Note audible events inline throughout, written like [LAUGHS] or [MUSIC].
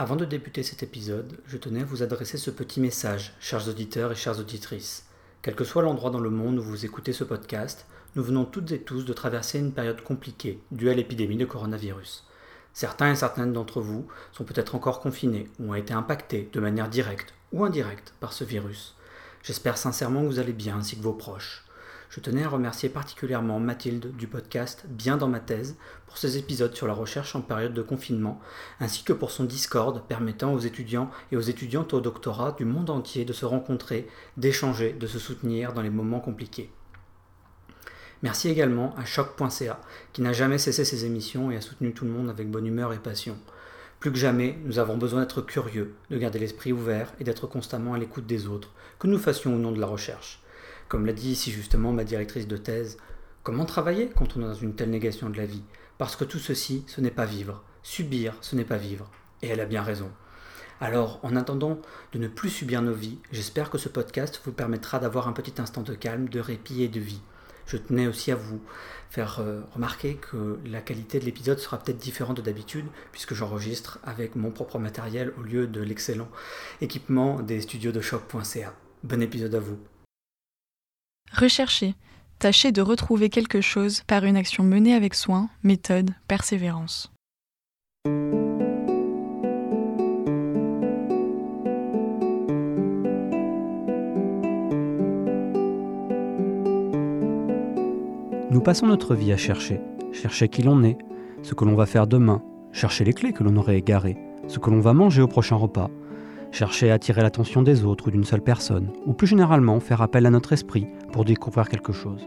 Avant de débuter cet épisode, je tenais à vous adresser ce petit message, chers auditeurs et chères auditrices. Quel que soit l'endroit dans le monde où vous écoutez ce podcast, nous venons toutes et tous de traverser une période compliquée due à l'épidémie de coronavirus. Certains et certaines d'entre vous sont peut-être encore confinés ou ont été impactés de manière directe ou indirecte par ce virus. J'espère sincèrement que vous allez bien ainsi que vos proches. Je tenais à remercier particulièrement Mathilde du podcast Bien dans ma thèse pour ses épisodes sur la recherche en période de confinement, ainsi que pour son Discord permettant aux étudiants et aux étudiantes au doctorat du monde entier de se rencontrer, d'échanger, de se soutenir dans les moments compliqués. Merci également à choc.ca qui n'a jamais cessé ses émissions et a soutenu tout le monde avec bonne humeur et passion. Plus que jamais, nous avons besoin d'être curieux, de garder l'esprit ouvert et d'être constamment à l'écoute des autres, que nous fassions au nom de la recherche. Comme l'a dit ici justement ma directrice de thèse, comment travailler quand on est dans une telle négation de la vie? Parce que tout ceci, ce n'est pas vivre. Subir, ce n'est pas vivre. Et elle a bien raison. Alors, en attendant de ne plus subir nos vies, j'espère que ce podcast vous permettra d'avoir un petit instant de calme, de répit et de vie. Je tenais aussi à vous faire euh, remarquer que la qualité de l'épisode sera peut-être différente de d'habitude, puisque j'enregistre avec mon propre matériel au lieu de l'excellent équipement des studios de choc.ca. Bon épisode à vous. Rechercher. Tâchez de retrouver quelque chose par une action menée avec soin, méthode, persévérance. Nous passons notre vie à chercher, chercher qui l'on est, ce que l'on va faire demain, chercher les clés que l'on aurait égarées, ce que l'on va manger au prochain repas, chercher à attirer l'attention des autres ou d'une seule personne, ou plus généralement faire appel à notre esprit pour découvrir quelque chose.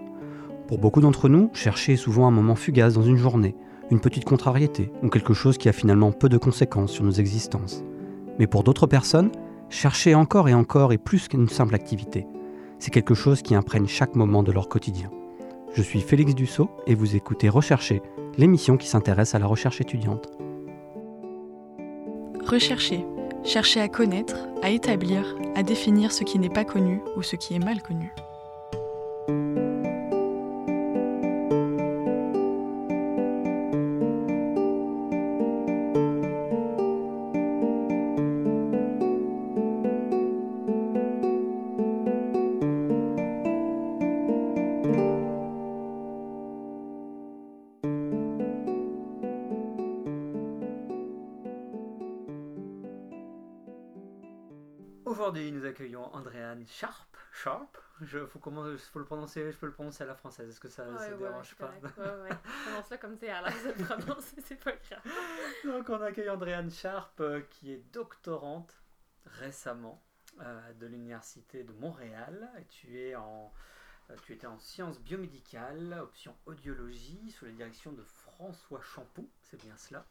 Pour beaucoup d'entre nous, chercher est souvent un moment fugace dans une journée, une petite contrariété, ou quelque chose qui a finalement peu de conséquences sur nos existences. Mais pour d'autres personnes, chercher encore et encore est plus qu'une simple activité. C'est quelque chose qui imprègne chaque moment de leur quotidien. Je suis Félix Dussault et vous écoutez Rechercher, l'émission qui s'intéresse à la recherche étudiante. Rechercher chercher à connaître, à établir, à définir ce qui n'est pas connu ou ce qui est mal connu. Sharp. Sharp je, faut, comment, faut le prononcer, je peux le prononcer à la française. Est-ce que ça ne ouais, dérange pas Ouais, ouais. Prononce-le comme tu es à l'aise de le prononcer, c'est pas grave. [LAUGHS] Donc, on accueille Andréane Sharp, euh, qui est doctorante récemment euh, de l'Université de Montréal. Et tu, es en, euh, tu étais en sciences biomédicales, option audiologie, sous la direction de François Champoux, c'est bien cela.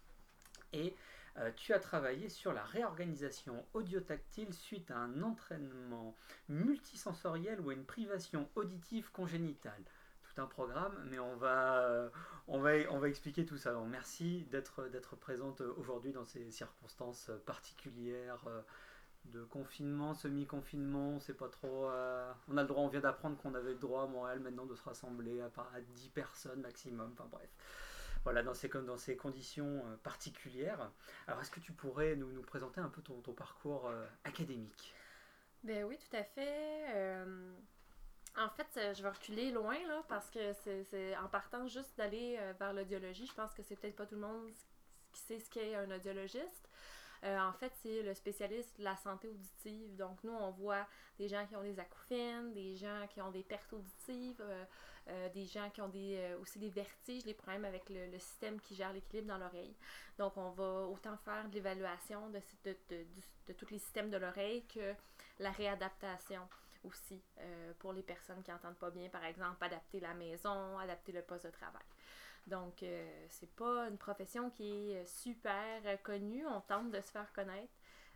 Et euh, tu as travaillé sur la réorganisation audiotactile suite à un entraînement multisensoriel ou à une privation auditive congénitale. Tout un programme, mais on va, euh, on va, on va expliquer tout ça. Merci d'être, présente aujourd'hui dans ces circonstances particulières euh, de confinement, semi-confinement, on sait pas trop. on a le droit, on vient d'apprendre qu'on avait le droit à Montréal maintenant de se rassembler à, à 10 personnes maximum. Enfin bref voilà, dans ces, dans ces conditions euh, particulières. Alors, est-ce que tu pourrais nous, nous, présenter un peu ton, ton parcours euh, académique? Ben oui, tout à fait. Euh, en fait, je vais reculer loin, là, parce que c'est en partant juste d'aller vers l'audiologie, je pense que c'est peut-être pas tout le monde qui sait ce qu'est un audiologiste. Euh, en fait, c'est le spécialiste de la santé auditive. Donc, nous, on voit des gens qui ont des acouphènes, des gens qui ont des pertes auditives, euh, euh, des gens qui ont aussi des vertiges, des problèmes avec le, système qui gère l'équilibre dans l'oreille. Donc, on va autant faire de l'évaluation de, tous les systèmes de l'oreille que la réadaptation aussi pour les personnes qui n'entendent pas bien, par exemple, adapter la maison, adapter le poste de travail. Donc, euh, c'est pas une profession qui est super connue. On tente de se faire connaître.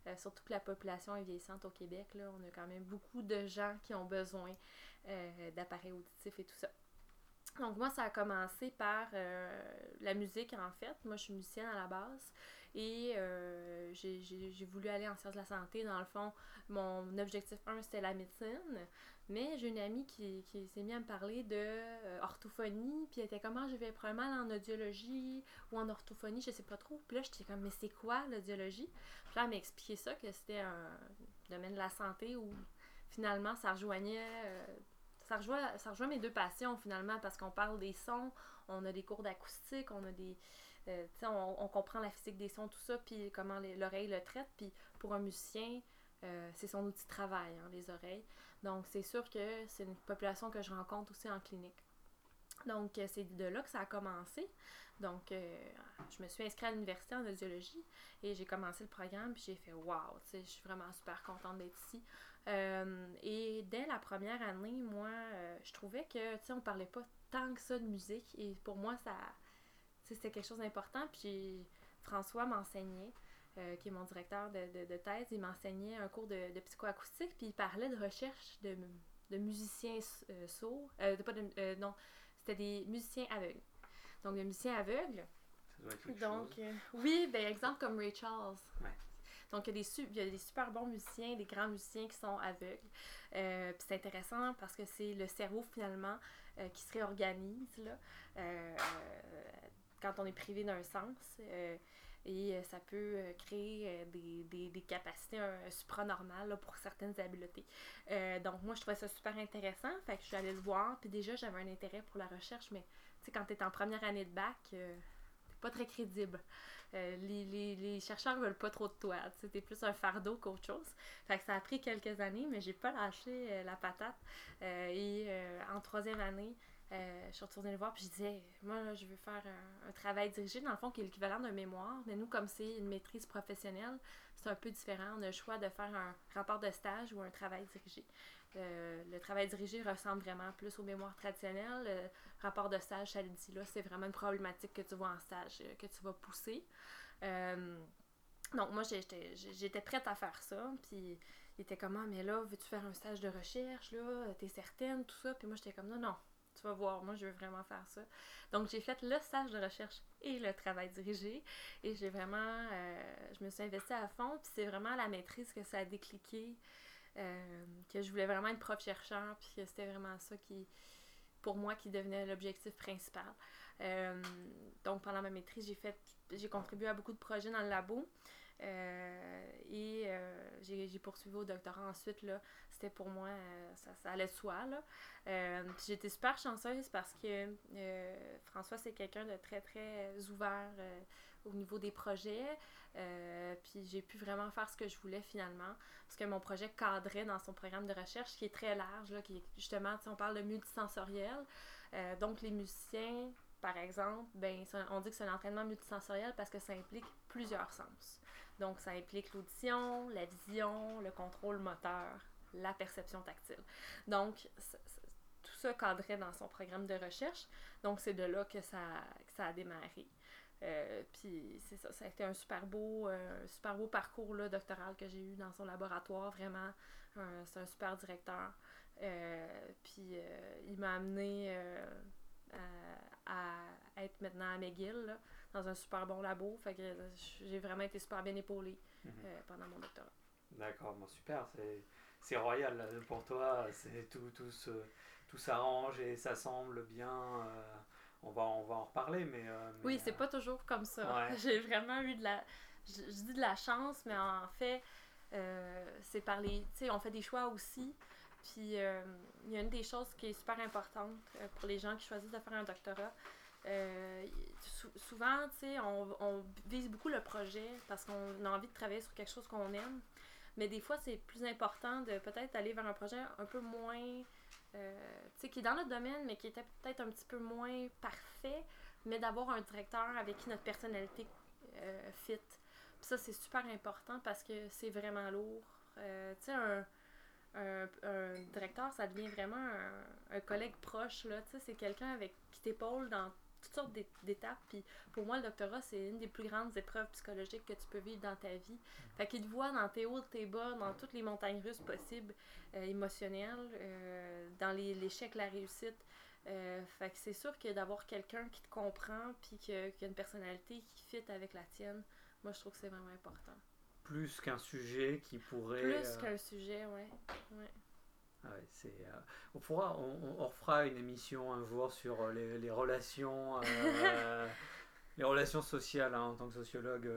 Euh, surtout que la population est vieillissante au Québec. Là, on a quand même beaucoup de gens qui ont besoin euh, d'appareils auditifs et tout ça. Donc moi, ça a commencé par la musique en fait. Moi, je suis musicienne à la base et j'ai voulu aller en sciences de la santé. Dans le fond, mon objectif 1, c'était la médecine. Mais j'ai une amie qui, s'est mise à me parler de euh, orthophonie, puis elle était comme, ah, je vais probablement en audiologie ou en orthophonie, je sais pas trop. Puis là, j'étais comme, mais c'est quoi l'audiologie? Puis là, elle m'a expliqué ça, que c'était un domaine de la santé où finalement, ça rejoignait. Euh, ça rejoint, ça rejoint mes deux passions finalement parce qu'on parle des sons, on a des cours d'acoustique, on a des. Euh, on, on, comprend la physique des sons, tout ça, puis comment l'oreille le traite. Puis pour un musicien, c'est son outil de travail, hein, les oreilles. Donc, c'est sûr que c'est une population que je rencontre aussi en clinique. Donc, euh, c'est de là que ça a commencé. Donc, euh, je me suis inscrite à l'université en audiologie et j'ai commencé le programme, puis j'ai fait waouh, je suis vraiment super contente d'être ici. Euh, et dès la première année, moi, je trouvais que, tu sais, on parlait pas tant que ça de musique et pour moi, ça, c'était quelque chose d'important. Puis François m'enseignait. Euh, qui est mon directeur de, de, thèse, il m'enseignait un cours de, de, psychoacoustique, puis il parlait de recherche de, de musiciens euh, sourds. Euh, pas de, non, c'était des musiciens aveugles. Donc, des musiciens aveugles. Ça doit être Donc, oui, ben, exemple comme Ray Charles. Donc, il y, a des il y a des super bons musiciens, des grands musiciens qui sont aveugles. puis c'est intéressant parce que c'est le cerveau, finalement, qui se réorganise là, quand on est privé d'un sens et euh, ça peut euh, créer euh, des, des, des capacités supranormales pour certaines habiletés. donc moi je trouvais ça super intéressant, fait que je suis allée le voir, puis déjà j'avais un intérêt pour la recherche, mais tu sais quand tu es en première année de bac, t'es pas très crédible. les, les, les, chercheurs veulent pas trop de toi, tu es plus un fardeau qu'autre chose. Fait que ça a pris quelques années, mais j'ai pas lâché la patate. et en troisième année, euh, je suis retournée le voir, puis je disais, moi, je veux faire un, travail dirigé, dans le fond, qui est l'équivalent d'un mémoire. Mais nous, comme c'est une maîtrise professionnelle, c'est un peu différent. On a le choix de faire un rapport de stage ou un travail dirigé. Euh, le travail dirigé ressemble vraiment plus au mémoire traditionnel. Le rapport de stage, ça le dit là, c'est vraiment une problématique que tu vois en stage, euh, que tu vas pousser. donc, moi, j'étais prête à faire ça, puis il était comme, ah, mais là, veux-tu faire un stage de recherche, là, t'es certaine, tout ça. Puis moi, j'étais comme, non, non, voir, moi je veux vraiment faire ça. Donc j'ai fait le stage de recherche et le travail dirigé et j'ai vraiment, euh, je me suis investie à fond, puis c'est vraiment la maîtrise que ça a décliqué, euh, que je voulais vraiment être prof chercheur, puis que c'était vraiment ça qui, pour moi, qui devenait l'objectif principal. Euh, donc pendant ma maîtrise, j'ai fait, j'ai contribué à beaucoup de projets dans le labo. Euh, et euh, j'ai poursuivi au doctorat ensuite. là C'était pour moi, euh, ça, ça, allait de soi. J'étais super chanceuse parce que François, c'est quelqu'un de très, très ouvert au niveau des projets. puis j'ai pu vraiment faire ce que je voulais finalement. Parce que mon projet cadrait dans son programme de recherche qui est très large, là, qui est justement, on parle de multisensoriel. donc les musiciens par exemple, ben, on dit que c'est un entraînement multisensoriel parce que ça implique plusieurs sens. Donc, ça implique l'audition, la vision, le contrôle moteur, la perception tactile. Donc, tout ça cadrait dans son programme de recherche. Donc, c'est de là que ça, a démarré. Euh, puis c'est ça, ça a été un super beau, euh, super beau parcours doctoral que j'ai eu dans son laboratoire, vraiment. c'est un super directeur. Euh, puis il m'a amené à, être maintenant à McGill, dans un super bon labo. Fait que j'ai vraiment été super bien épaulée mhm. euh, pendant mon doctorat. D'accord, bon, super. C'est royal pour toi. Tout, tout, tout s'arrange et ça semble bien. Euh, on, va, on va en reparler, mais. Euh, oui, c'est pas toujours comme ça. [LAUGHS] J'ai vraiment eu de la. Je, dis de la chance, mais en fait, c'est par les. Tu sais, on fait des choix aussi. Puis, il y a une des choses qui est super importante pour les gens qui choisissent de faire un doctorat, euh, souvent, tu sais, on, vise beaucoup le projet parce qu'on a envie de travailler sur quelque chose qu'on aime. Mais des fois, c'est plus important de peut-être aller vers un projet un peu moins, euh, tu sais, qui est dans notre domaine, mais qui était peut-être un petit peu moins parfait, mais d'avoir un directeur avec qui notre personnalité euh, fit. Puis ça, c'est super important parce que c'est vraiment lourd. Tu sais, un, directeur, ça devient vraiment un, un collègue proche, là. Tu sais, c'est quelqu'un avec qui t'épaule dans toutes sortes d'étapes. Puis pour moi, le doctorat, c'est une des plus grandes épreuves psychologiques que tu peux vivre dans ta vie. Fait qu'il te voit dans tes hauts, tes bas, dans toutes les montagnes russes possibles, euh, émotionnelles, euh, dans l'échec, la réussite. Euh, fait que c'est sûr que d'avoir quelqu'un qui te comprend, puis qui a, une personnalité qui fit avec la tienne, moi, je trouve que c'est vraiment important. Plus qu'un sujet qui pourrait... Plus qu'un sujet, ouais. ouais. Ah c'est, euh, on, pourra, on, on, refera une émission un jour sur euh, les, les relations, euh, [LAUGHS] les relations sociales hein, en tant que sociologue.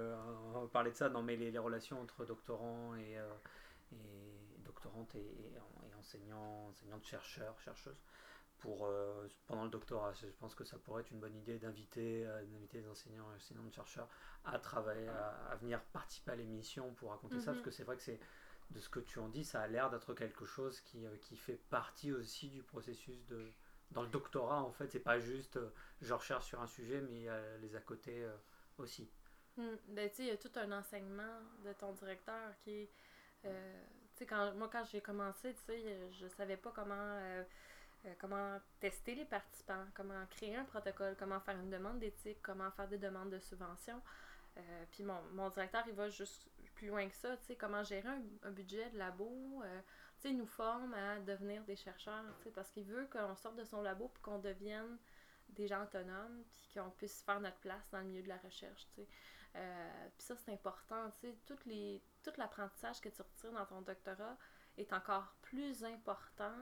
on va parler de ça, non mais les, les relations entre doctorants et, et doctorantes et, et, enseignants, enseignantes, chercheurs, chercheuses. Pour, pendant le doctorat, je pense que ça pourrait être une bonne idée d'inviter, les enseignants et enseignantes chercheurs à travailler, à, venir participer à l'émission pour raconter ça, parce mhm. que c'est vrai que c'est de ce que tu en dis, ça a l'air d'être quelque chose qui, euh, qui, fait partie aussi du processus de... Dans le doctorat, en fait, c'est pas juste euh, je recherche sur un sujet, mais a les à côté euh, aussi. Sais, il y a tout un enseignement de ton directeur qui est... sais, quand, moi, quand j'ai commencé, je savais pas comment... comment tester les participants, comment créer un protocole, comment faire une demande d'éthique, comment faire des demandes de subvention. Euh, puis mon, mon, directeur, il va juste plus loin que ça, tu sais, comment gérer un, budget de labo. Euh, tu sais, il nous forme à devenir des chercheurs, tu sais, parce qu'il veut qu'on sorte de son labo puis qu'on devienne des gens autonomes, puis qu'on puisse faire notre place dans le milieu de la recherche, tu sais. Euh, puis ça, c'est important, tu sais, tout l'apprentissage que tu retires dans ton doctorat est encore plus important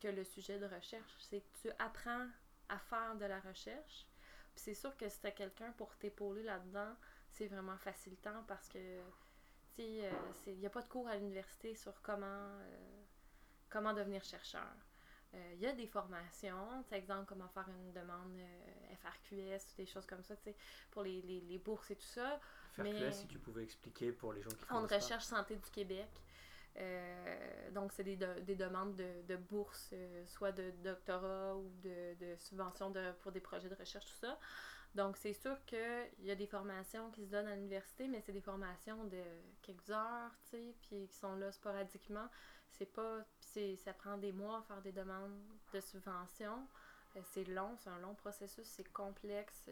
que le sujet de recherche. C'est que tu apprends à faire de la recherche, c'est sûr que si t'as quelqu'un pour t'épauler là-dedans, c'est vraiment facilitant parce que, tu sais, il n'y a pas de cours à l'université sur comment, euh, comment devenir chercheur. Il euh, y a des formations, par exemple, comment faire une demande euh, FRQS ou des choses comme ça, pour les, les, les, bourses et tout ça. FRQS, si tu pouvais expliquer pour les gens qui font. de recherche santé du Québec. Euh, donc, c'est des, des, demandes de, de bourse, euh, soit de doctorat ou de, de subventions de, pour des projets de recherche, tout ça. Donc, c'est sûr qu'il y a des formations qui se donnent à l'université, mais c'est des formations de quelques heures, tu sais, puis qui sont là sporadiquement. C'est pas. ça prend des mois à faire des demandes de subventions. Euh, c'est long, c'est un long processus, c'est complexe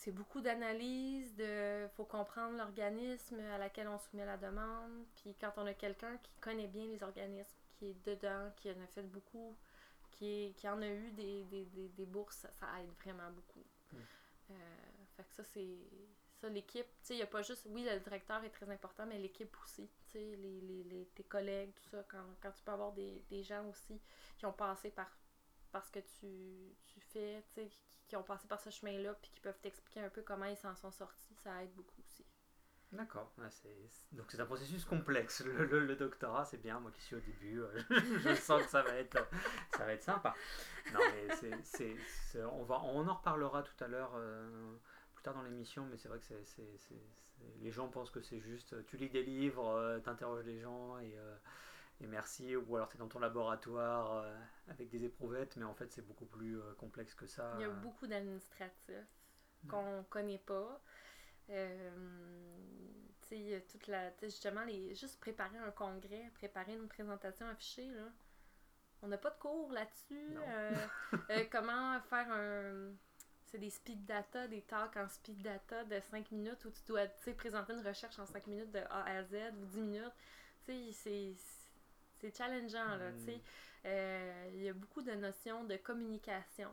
c'est beaucoup d'analyse, de faut comprendre l'organisme à laquelle on soumet la demande. Puis quand on a quelqu'un qui connaît bien les organismes, qui est dedans, qui en a fait beaucoup, qui, qui en a eu des, des, des, bourses, ça, aide vraiment beaucoup. Mm. Euh, fait que ça, c'est. Ça, l'équipe, tu sais, il n'y a pas juste. Oui, le directeur est très important, mais l'équipe aussi. Tu sais, les, les, les, tes collègues, tout ça, quand, quand tu peux avoir des, des gens aussi qui ont passé par parce que tu, tu fais, tu sais, qui, ont passé par ce chemin-là, puis qui peuvent t'expliquer un peu comment ils s'en sont sortis, ça aide beaucoup D'accord. donc c'est un processus complexe. Le, doctorat, c'est bien. Moi qui suis au début, euh, [LAUGHS] je sens que ça va être, ça va être sympa. Non, mais c'est, on, va, on en reparlera tout à l'heure, euh, plus tard dans l'émission, mais c'est vrai que c'est, les gens pensent que c'est juste, tu lis des livres, euh, tu interroges des gens et et merci, ou alors tu es dans ton laboratoire euh, avec des éprouvettes, mais en fait c'est beaucoup plus euh, complexe que ça. Il y a beaucoup d'administratifs qu'on ne connaît pas. Euh, tu sais, toute la. justement, les, juste préparer un congrès, préparer une présentation affichée, là. On n'a pas de cours là-dessus. comment faire un. C'est des speed data, des talks en speed data de 5 minutes où tu dois présenter une recherche en 5 minutes de A à Z ou 10 minutes. Tu sais, c'est c'est challengeant, là, tu sais. Mm. Euh, il y a beaucoup de notions de communication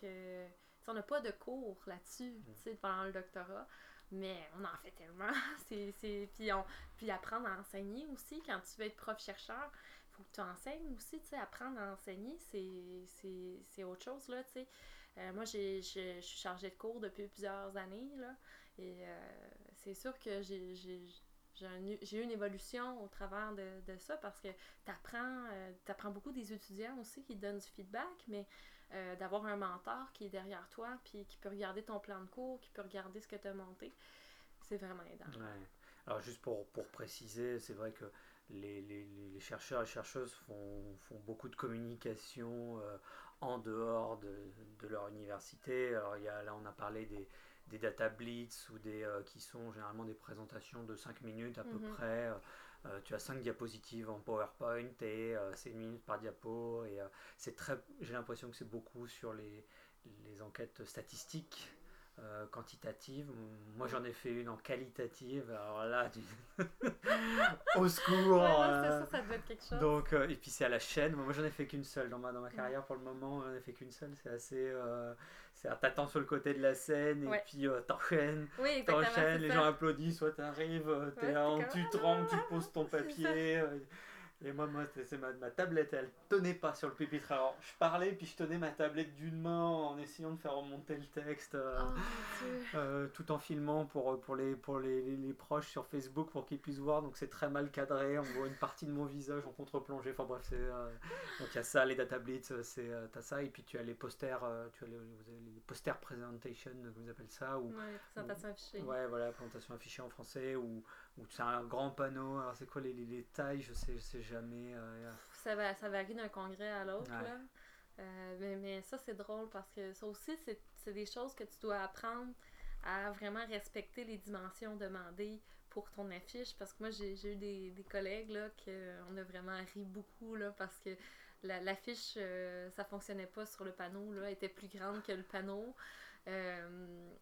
que... on n'a pas de cours là-dessus, mm. tu sais, pendant le doctorat, mais on en fait tellement. [LAUGHS] c'est, puis, on, puis apprendre à enseigner aussi, quand tu veux être prof-chercheur, il faut que tu enseignes aussi, tu sais, apprendre à enseigner, c'est, autre chose, là, tu sais. Euh, moi, j'ai, je suis chargée de cours depuis plusieurs années, là, et euh, c'est sûr que j'ai j'ai eu une évolution au travers de, de ça parce que tu apprends, euh, beaucoup des étudiants aussi qui donnent du feedback, mais euh, d'avoir un mentor qui est derrière toi, puis qui peut regarder ton plan de cours, qui peut regarder ce que tu as monté. C'est vraiment aidant. Ouais. Alors juste pour, pour préciser, c'est vrai que les, les, les chercheurs et chercheuses font, font beaucoup de communication euh, en dehors de, de, leur université. Alors il y a, là on a parlé des, des data blitz ou des euh, qui sont généralement des présentations de 5 minutes à peu Mhm. près. Euh, tu as 5 diapositives en PowerPoint et euh, c'est une minute par diapo et euh, c'est très j'ai l'impression que c'est beaucoup sur les, les enquêtes statistiques euh, quantitatives. Moi j'en ai fait une en qualitative. Alors là, tu... [LAUGHS] au secours. Ouais, non, c'est ça, ça doit être quelque chose. donc, et puis c'est à la chaîne. Moi, j'en ai fait qu'une seule dans ma, dans ma carrière pour le moment. J'en ai fait qu'une seule. C'est assez. Euh, c'est t'attends sur le côté de la scène et Ouais. puis euh, t'enchaînes. oui. T'enchaînes, les ça. gens applaudissent, soit t'arrives, euh, t'es Ouais, là, t'es tu comme, te rends, tu ah, poses ton papier. Et moi, moi c'est ma, ma tablette, elle tenait pas sur le pupitre. Alors, je parlais, puis je tenais ma tablette d'une main en essayant de faire remonter le texte. euh, Oh euh, tout en filmant pour, pour, les, pour les, les, les proches sur Facebook pour qu'ils puissent voir. Donc c'est très mal cadré. On voit une partie de mon visage en contre-plongée. Enfin bref, c'est. euh, donc il y a ça, les data blitz, c'est, t'as ça. Et puis tu as les posters, tu as les, les posters presentation, euh, vous appelez ça. Ou, Ouais, présentation affichée. Ouais, voilà, présentation affichée en français. Ou, ou c'est un grand panneau. Alors c'est quoi les, les, les tailles Je sais, je sais jamais. euh, Ça, va, ça varie d'un congrès à l'autre. Ouais. là. Euh, mais, mais ça, c'est drôle parce que ça aussi, c'est des choses que tu dois apprendre à vraiment respecter les dimensions demandées pour ton affiche. Parce que moi, j'ai eu des, des collègues là, qu'on a vraiment ri beaucoup là, parce que la- l'affiche, euh, ça fonctionnait pas sur le panneau, là, elle était plus grande que le panneau. Euh,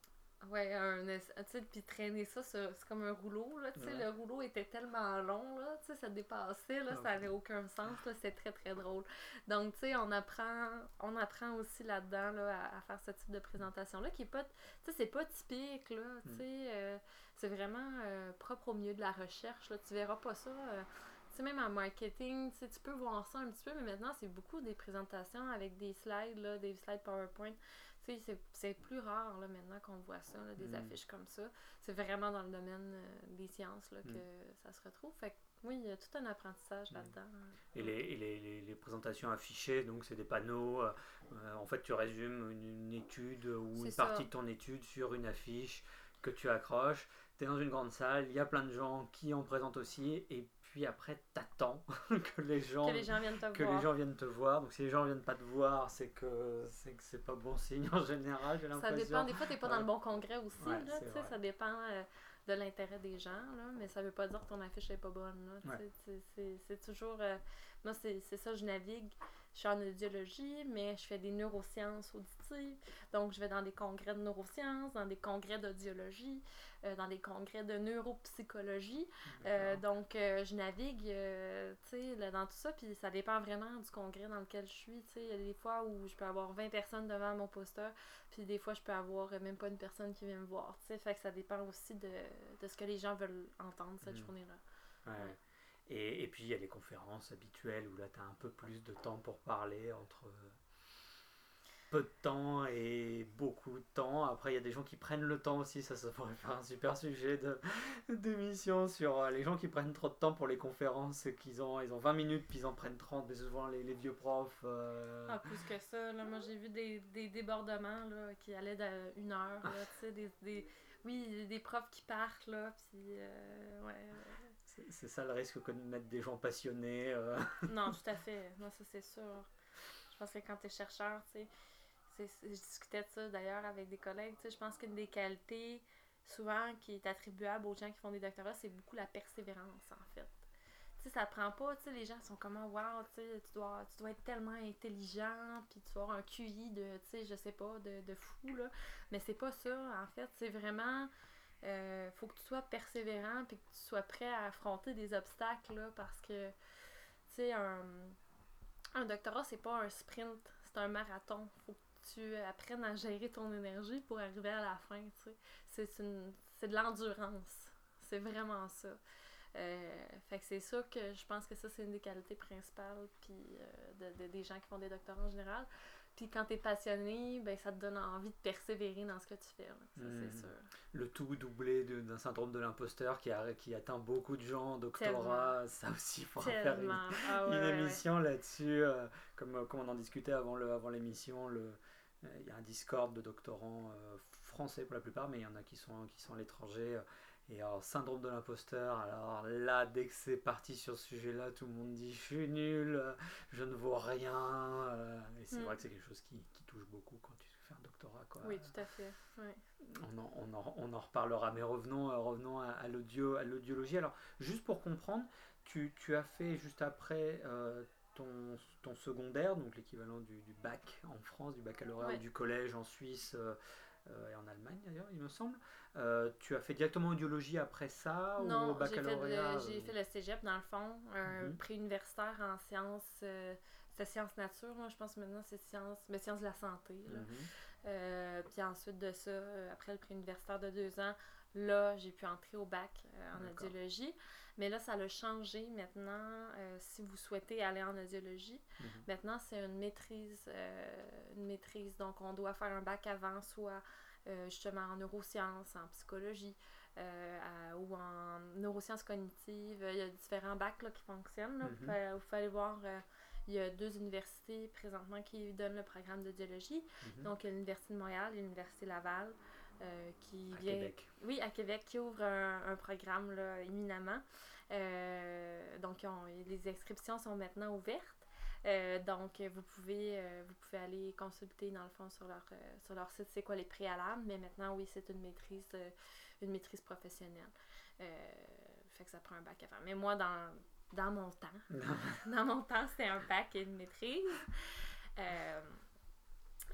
ouais, un, sais, puis traîner ça, c'est comme un rouleau, là, tu sais, Ouais. le rouleau était tellement long, là, tu sais, ça dépassait, là, Ah ça ouais. avait aucun sens, là, c'était très très drôle. Donc, tu sais, on apprend, on apprend aussi là-dedans, là, à, à faire ce type de présentation-là, qui est pas, tu sais, c'est pas typique, là, tu Mm. sais, euh, c'est vraiment euh, propre au milieu de la recherche, là, tu verras pas ça... euh, tu sais, même en marketing, tu sais, tu peux voir ça un petit peu, mais maintenant, c'est beaucoup des présentations avec des slides, là, des slides PowerPoint. C'est- plus rare, là, maintenant, qu'on voit ça, là, des Mm. affiches comme ça. C'est vraiment dans le domaine euh, des sciences, là, que Mm. ça se retrouve. Fait que, oui, il y a tout un apprentissage Mm. là-dedans. Et, les, et les, les, les présentations affichées, donc c'est des panneaux. euh, euh, en fait, tu résumes une, une étude ou une ça. partie de ton étude sur une affiche que tu accroches. Tu es dans une grande salle, il y a plein de gens qui en présentent aussi, et puis après, t'attends [LAUGHS] que les gens. Que les gens viennent te que voir. les gens viennent te voir. Donc si les gens viennent pas te voir, c'est que c'est que c'est pas bon [LAUGHS] signe en général, j'ai Ça dépend, des fois, t'es pas dans le bon congrès aussi, Ouais, là, ça dépend euh, de l'intérêt des gens, là, mais ça veut pas dire que ton affiche est pas bonne, là, Ouais. c'est toujours... euh, moi, c'est c'est ça, je navigue, je suis en audiologie, mais je fais des neurosciences auditives, donc je vais dans des congrès de neurosciences, dans des congrès d'audiologie, euh, dans des congrès de neuropsychologie, euh, donc, euh, je navigue, tu sais, là, dans tout ça, puis ça dépend vraiment du congrès dans lequel je suis, tu sais. Il y a des fois où je peux avoir 20 personnes devant mon poster, puis des fois, je peux avoir même pas une personne qui vient me voir, tu sais. Fait que ça dépend aussi de, de ce que les gens veulent entendre cette Mhm. journée-là. Ouais. Et, puis il y a les conférences habituelles où là tu as un peu plus de temps pour parler entre euh, peu de temps et beaucoup de temps. Après il y a des gens qui prennent le temps aussi, ça ça pourrait faire un super sujet d'émission sur euh, les gens qui prennent trop de temps pour les conférences, qu'ils ont ils ont 20 minutes puis ils en prennent 30, mais souvent les, les vieux profs euh, Ah, plus que ça, là, moi j'ai vu des, des débordements là, qui allaient d'une heure, là, des, des, oui, des profs qui partent, là, puis euh, ouais, c'est ça le risque que de mettre des gens passionnés. euh. [LAUGHS] Non, tout à fait. Non, ça c'est sûr. Je pense que quand tu es chercheur, tu sais, je discutais de ça d'ailleurs avec des collègues, tu sais, je pense qu'une des qualités souvent qui est attribuable aux gens qui font des doctorats, c'est beaucoup la persévérance en fait. Tu sais, ça prend pas, tu sais, les gens sont comme wow, tu tu dois, tu dois être tellement intelligent, puis tu dois avoir un QI de, tu sais, je sais pas, de, de fou, là. Mais c'est pas ça, en fait. C'est vraiment, euh, faut que tu sois persévérant, puis que tu sois prêt à affronter des obstacles, là, parce que, tu sais, un, un doctorat, c'est pas un sprint, c'est un marathon. Faut que tu apprennes à gérer ton énergie pour arriver à la fin, tu sais. C'est c'est de l'endurance. C'est vraiment ça. Euh, fait que c'est ça que je pense que ça, c'est une des qualités principales puis, euh, de- des gens qui font des doctorats en général. Puis quand tu es passionné, ben, ça te donne envie de persévérer dans ce que tu fais. là. Ça, c'est sûr. Le tout doublé de- d'un syndrome de l'imposteur qui, a- qui atteint beaucoup de gens en doctorat. Ça aussi, il faudra faire une. Ah une ouais, ouais, ouais. émission là-dessus. euh, comme, euh, comme on en discutait avant le- avant l'émission, le, euh, il y a un Discord de doctorants euh, français pour la plupart, mais il y en a qui sont, qui sont à l'étranger. Et alors, syndrome de l'imposteur, alors là, dès que c'est parti sur ce sujet-là, tout le monde dit je suis nul, je ne vaux rien. euh, et c'est Mm. vrai que c'est quelque chose qui, qui touche beaucoup quand tu fais un doctorat. Quoi. Oui, tout à fait. Ouais. On en, on en- on en reparlera, mais revenons, euh, revenons à, à l'audio, à l'audiologie. Alors, juste pour comprendre, tu, tu as fait juste après euh, ton, ton secondaire, donc l'équivalent du, du bac en France, du baccalauréat Ouais. ou du collège en Suisse euh, et en Allemagne d'ailleurs, il me semble. Euh, tu as fait directement audiologie après ça ou au Non, j'ai fait, baccalauréat le, j'ai euh, fait le cégep, dans le fond, un Mhm. pré-universitaire en sciences, euh, c'est sciences nature, moi je pense maintenant c'est sciences, mais sciences de la santé. là. mhm. Euh, puis ensuite de ça, euh, après le pré-universitaire de deux ans, là, j'ai pu entrer au bac euh, en audiologie. Mais là, ça a changé maintenant. euh, si vous souhaitez aller en audiologie, Mhm. maintenant, c'est une maîtrise. euh, une maîtrise. Donc, on doit faire un bac avant, soit justement en neurosciences, en psychologie à- ou en neurosciences cognitives. Il y a différents bacs là, qui fonctionnent. là. Vous, pouvez, vous pouvez aller voir. il y a deux universités présentement qui donnent le programme d'audiologie. Mhm. Donc, l'Université de Montréal et l'Université Laval euh, qui à vient. Québec. Oui, à Québec, qui ouvre un, un programme là, éminemment. Euh, donc, on- les inscriptions sont maintenant ouvertes. Euh, donc, vous pouvez, vous pouvez aller consulter, dans le fond, sur leur, sur leur site, c'est quoi les préalables. Mais maintenant, oui, c'est une maîtrise, une maîtrise professionnelle. Fait que ça prend un bac avant. Mais moi, dans, dans mon temps, [LAUGHS] dans mon temps, c'était un bac et une maîtrise.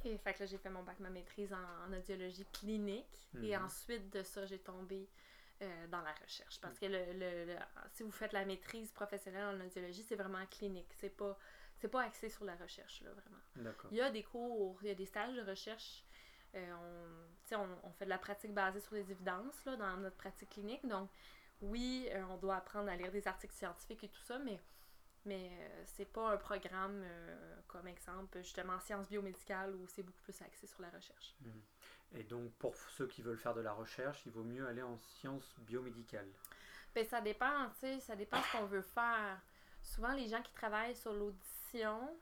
Et fait que là, j'ai fait mon bac, ma maîtrise en, en audiologie clinique. Et Mhm. ensuite de ça, j'ai tombé euh, dans la recherche. Parce que le, le- le- si vous faites la maîtrise professionnelle en audiologie, c'est vraiment clinique. C'est pas, c'est pas axé sur la recherche, là, vraiment. Il y a des cours, il y a des stages de recherche. Euh, on, on, on fait de la pratique basée sur les évidences là, dans notre pratique clinique. Donc, oui, euh, on doit apprendre à lire des articles scientifiques et tout ça, mais, mais euh, c'est pas un programme euh, comme exemple, justement, en sciences biomédicales où c'est beaucoup plus axé sur la recherche. Et donc, pour ceux qui veulent faire de la recherche, il vaut mieux aller en sciences biomédicales. Ben, ça dépend, tu sais, ça dépend ce qu'on veut faire. Souvent, les gens qui travaillent sur l'audition,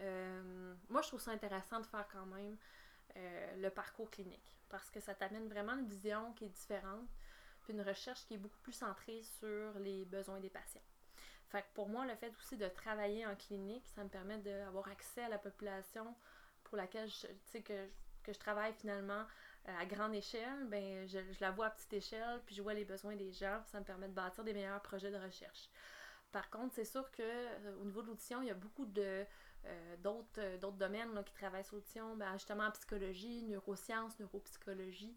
euh, moi, je trouve ça intéressant de faire quand même euh, le parcours clinique parce que ça t'amène vraiment une vision qui est différente, puis une recherche qui est beaucoup plus centrée sur les besoins des patients. Fait que pour moi, le fait aussi de travailler en clinique, ça me permet d'avoir accès à la population pour laquelle je, que, que je travaille finalement euh, à grande échelle, ben je, je la vois à petite échelle, puis je vois les besoins des gens, ça me permet de bâtir des meilleurs projets de recherche. Par contre, c'est sûr que euh, au niveau de l'audition, il y a beaucoup de euh, d'autres domaines qui travaillent sur l'audition, ben, justement en psychologie, neurosciences, neuropsychologie,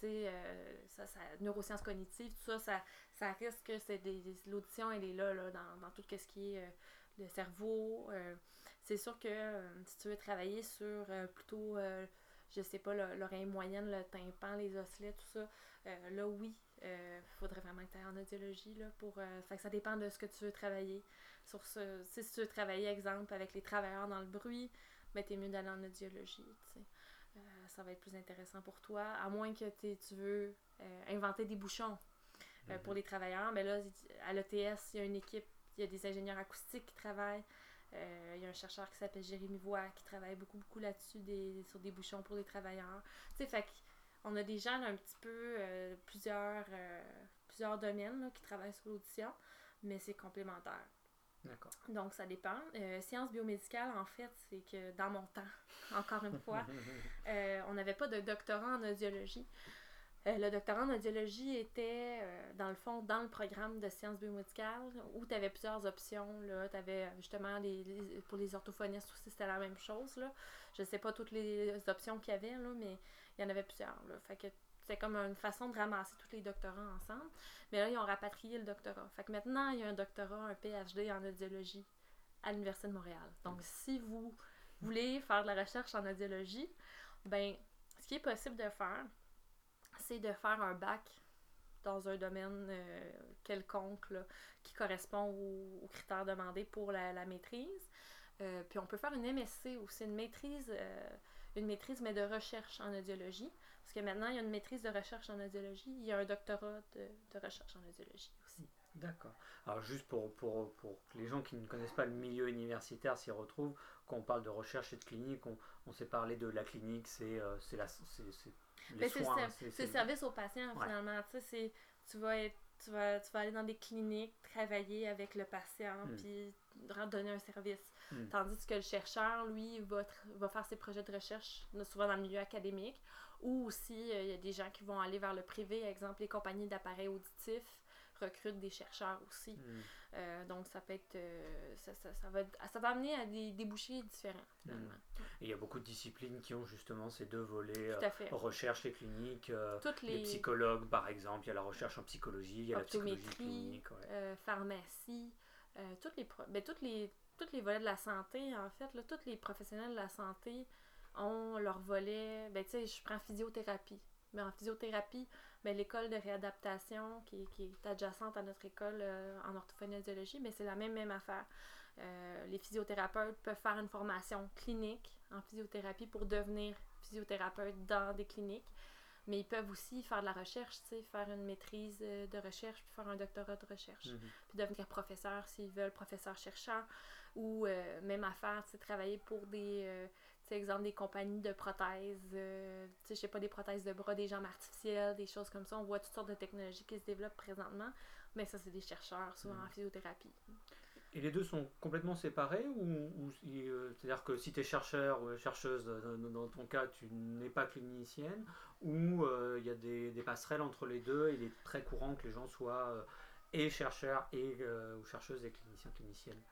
sais, euh, ça, ça, neurosciences cognitives, tout ça, ça, ça risque que c'est l'audition, elle est là, là dans, dans tout ce qui est euh, le cerveau. euh, c'est sûr que euh, si tu veux travailler sur euh, plutôt, euh, je sais pas, le- l'oreille moyenne, le tympan, les osselets, tout ça, euh, là, oui, il faudrait vraiment que tu ailles en audiologie, là, pour... euh, fait que ça dépend de ce que tu veux travailler. Sur ce, si tu veux travailler, exemple, avec les travailleurs dans le bruit, ben, t'es mieux d'aller en audiologie. Euh, ça va être plus intéressant pour toi, à moins que tu veux euh, inventer des bouchons euh, pour les travailleurs. Mais là, à l'ETS, il y a une équipe, il y a des ingénieurs acoustiques qui travaillent. Euh, il y a un chercheur qui s'appelle Jérémy Voix qui travaille beaucoup, beaucoup là-dessus, des, sur des bouchons pour les travailleurs. Tu sais, fait on a des gens là, un petit peu, plusieurs, plusieurs domaines là, qui travaillent sur l'audition, mais c'est complémentaire. D'accord. Donc, ça dépend. Euh, sciences biomédicales, en fait, c'est que dans mon temps, [LAUGHS] encore une fois, [LAUGHS] euh, on n'avait pas de doctorat en audiologie. Euh, le doctorat en audiologie était, dans le fond, dans le programme de sciences biomédicales où tu avais plusieurs options. Tu avais justement, les, les- pour les orthophonistes aussi, c'était la même chose. Là. Je sais pas toutes les options qu'il y avait, là, mais il y en avait plusieurs. Là. Fait que c'était comme une façon de ramasser tous les doctorats ensemble. Mais là, ils ont rapatrié le doctorat. Fait que maintenant, il y a un doctorat, un PhD en audiologie à l'Université de Montréal. Donc, si vous voulez faire de la recherche en audiologie, ben, ce qui est possible de faire, c'est de faire un bac dans un domaine euh, quelconque là, qui correspond aux, aux critères demandés pour la, la maîtrise. Euh, puis on peut faire une MSC aussi, une maîtrise, euh, une maîtrise, mais de recherche en audiologie. Parce que maintenant, il y a une maîtrise de recherche en audiologie, il y a un doctorat de, de recherche en audiologie aussi. D'accord. Alors juste pour, pour, pour que les gens qui ne connaissent pas le milieu universitaire s'y retrouvent, quand on parle de recherche et de clinique, on, on s'est parlé de la clinique, c'est euh, c'est la Ben, le c'est- service aux patients, Ouais. finalement. Tu vas être tu vas, tu vas aller dans des cliniques, travailler avec le patient, Mm. puis donner un service. Mm. Tandis que le chercheur, lui, va faire ses projets de recherche, souvent dans le milieu académique, ou aussi, euh, il y a des gens qui vont aller vers le privé, exemple, les compagnies d'appareils auditifs recrutent des chercheurs aussi. Mm. Euh, donc, ça peut être. euh, ça, ça, ça va, ça va amener à des débouchés différents, finalement. Et il y a beaucoup de disciplines qui ont justement ces deux volets, Tout à fait. recherche et clinique. Toutes les... les. psychologues, par exemple, il y a la recherche en psychologie, il y a la psychologie clinique. ouais. pharmacie, toutes les, pro- ben, toutes les, tous les volets de la santé, en fait, là, tous les professionnels de la santé ont leur volet. Ben, tu sais, je prends physiothérapie. Mais en physiothérapie, ben, l'école de réadaptation qui, qui est adjacente à notre école euh, en orthophonésiologie, ben, c'est la même, même affaire. Euh, les physiothérapeutes peuvent faire une formation clinique en physiothérapie pour devenir physiothérapeute dans des cliniques. Mais ils peuvent aussi faire de la recherche, faire une maîtrise euh, de recherche, puis faire un doctorat de recherche, Mhm. puis devenir professeur s'ils veulent, professeur-chercheur, ou euh, même affaire, tu sais, travailler pour des, sais, exemple, des compagnies de prothèses, euh, tu sais, je sais pas, des prothèses de bras, des jambes artificielles, des choses comme ça. On voit toutes sortes de technologies qui se développent présentement, mais ça, c'est des chercheurs, souvent en Mhm. physiothérapie. Et les deux sont complètement séparés ou, euh, c'est-à-dire que si tu es chercheur ou chercheuse, euh, dans, dans ton cas, tu n'es pas clinicienne, ou euh, il y a des, des passerelles entre les deux, et il est très courant que les gens soient euh, et chercheurs et ou chercheuses et cliniciens cliniciennes?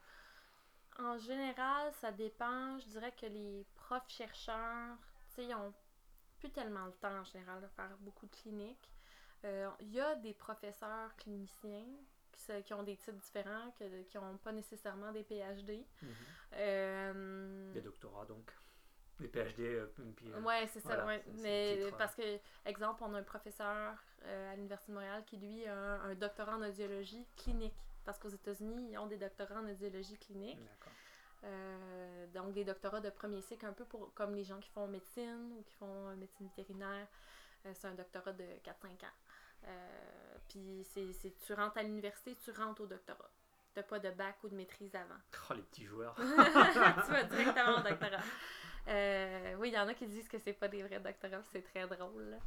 En général, ça dépend. Je dirais que les profs chercheurs, tu sais, ils ont plus tellement le temps en général de faire beaucoup de cliniques. Euh, Il y a des professeurs cliniciens qui, ont des titres différents, que- qui n'ont pas nécessairement des PhD. Euh, Des doctorats donc, des PhD, euh, puis, Ouais, c'est ça, Voilà, ouais. Mais titre, parce que, exemple, on a un professeur à l'Université de Montréal qui, lui, a un, un doctorat en audiologie clinique. Parce qu'aux États-Unis, ils ont des doctorats en audiologie clinique. D'accord. Euh, donc des doctorats de premier cycle, un peu pour, comme les gens qui font médecine ou qui font euh, médecine vétérinaire. Euh, c'est un doctorat de 4-5 ans. Euh, Puis c'est, tu rentres à l'université, tu rentres au doctorat. T'as pas de bac ou de maîtrise avant. [LAUGHS] Oh, les petits joueurs. [LAUGHS] tu vas directement au doctorat. Oui, il y en a qui disent que c'est pas des vrais doctorats, c'est très drôle. là.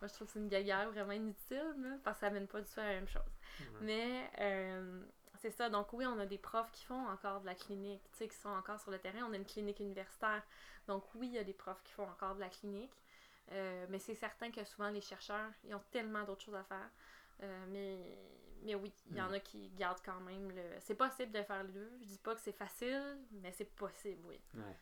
Moi, je trouve que c'est une guéguerre vraiment inutile, là, parce que ça mène pas du tout à la même chose. Mais c'est ça. Donc, oui, on a des profs qui font encore de la clinique, tu sais, qui sont encore sur le terrain. On a une clinique universitaire. Donc, oui, il y a des profs qui font encore de la clinique. Euh, mais c'est certain que souvent, les chercheurs, ils ont tellement d'autres choses à faire. Euh, mais, mais oui, il y en a qui gardent quand même le. C'est possible de faire les deux. Je dis pas que c'est facile, mais c'est possible, oui. Ouais.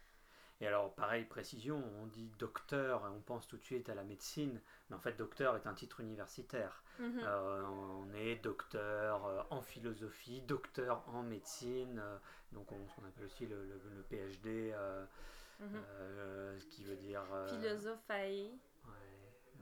Et alors, pareil, précision, on dit docteur, on pense tout de suite à la médecine, mais en fait, docteur est un titre universitaire. Mhm. Euh, on est docteur euh, en philosophie, docteur en médecine, euh, donc on, appelle aussi le, le- le PhD, euh, euh, ce qui veut dire. Philosophe ouais,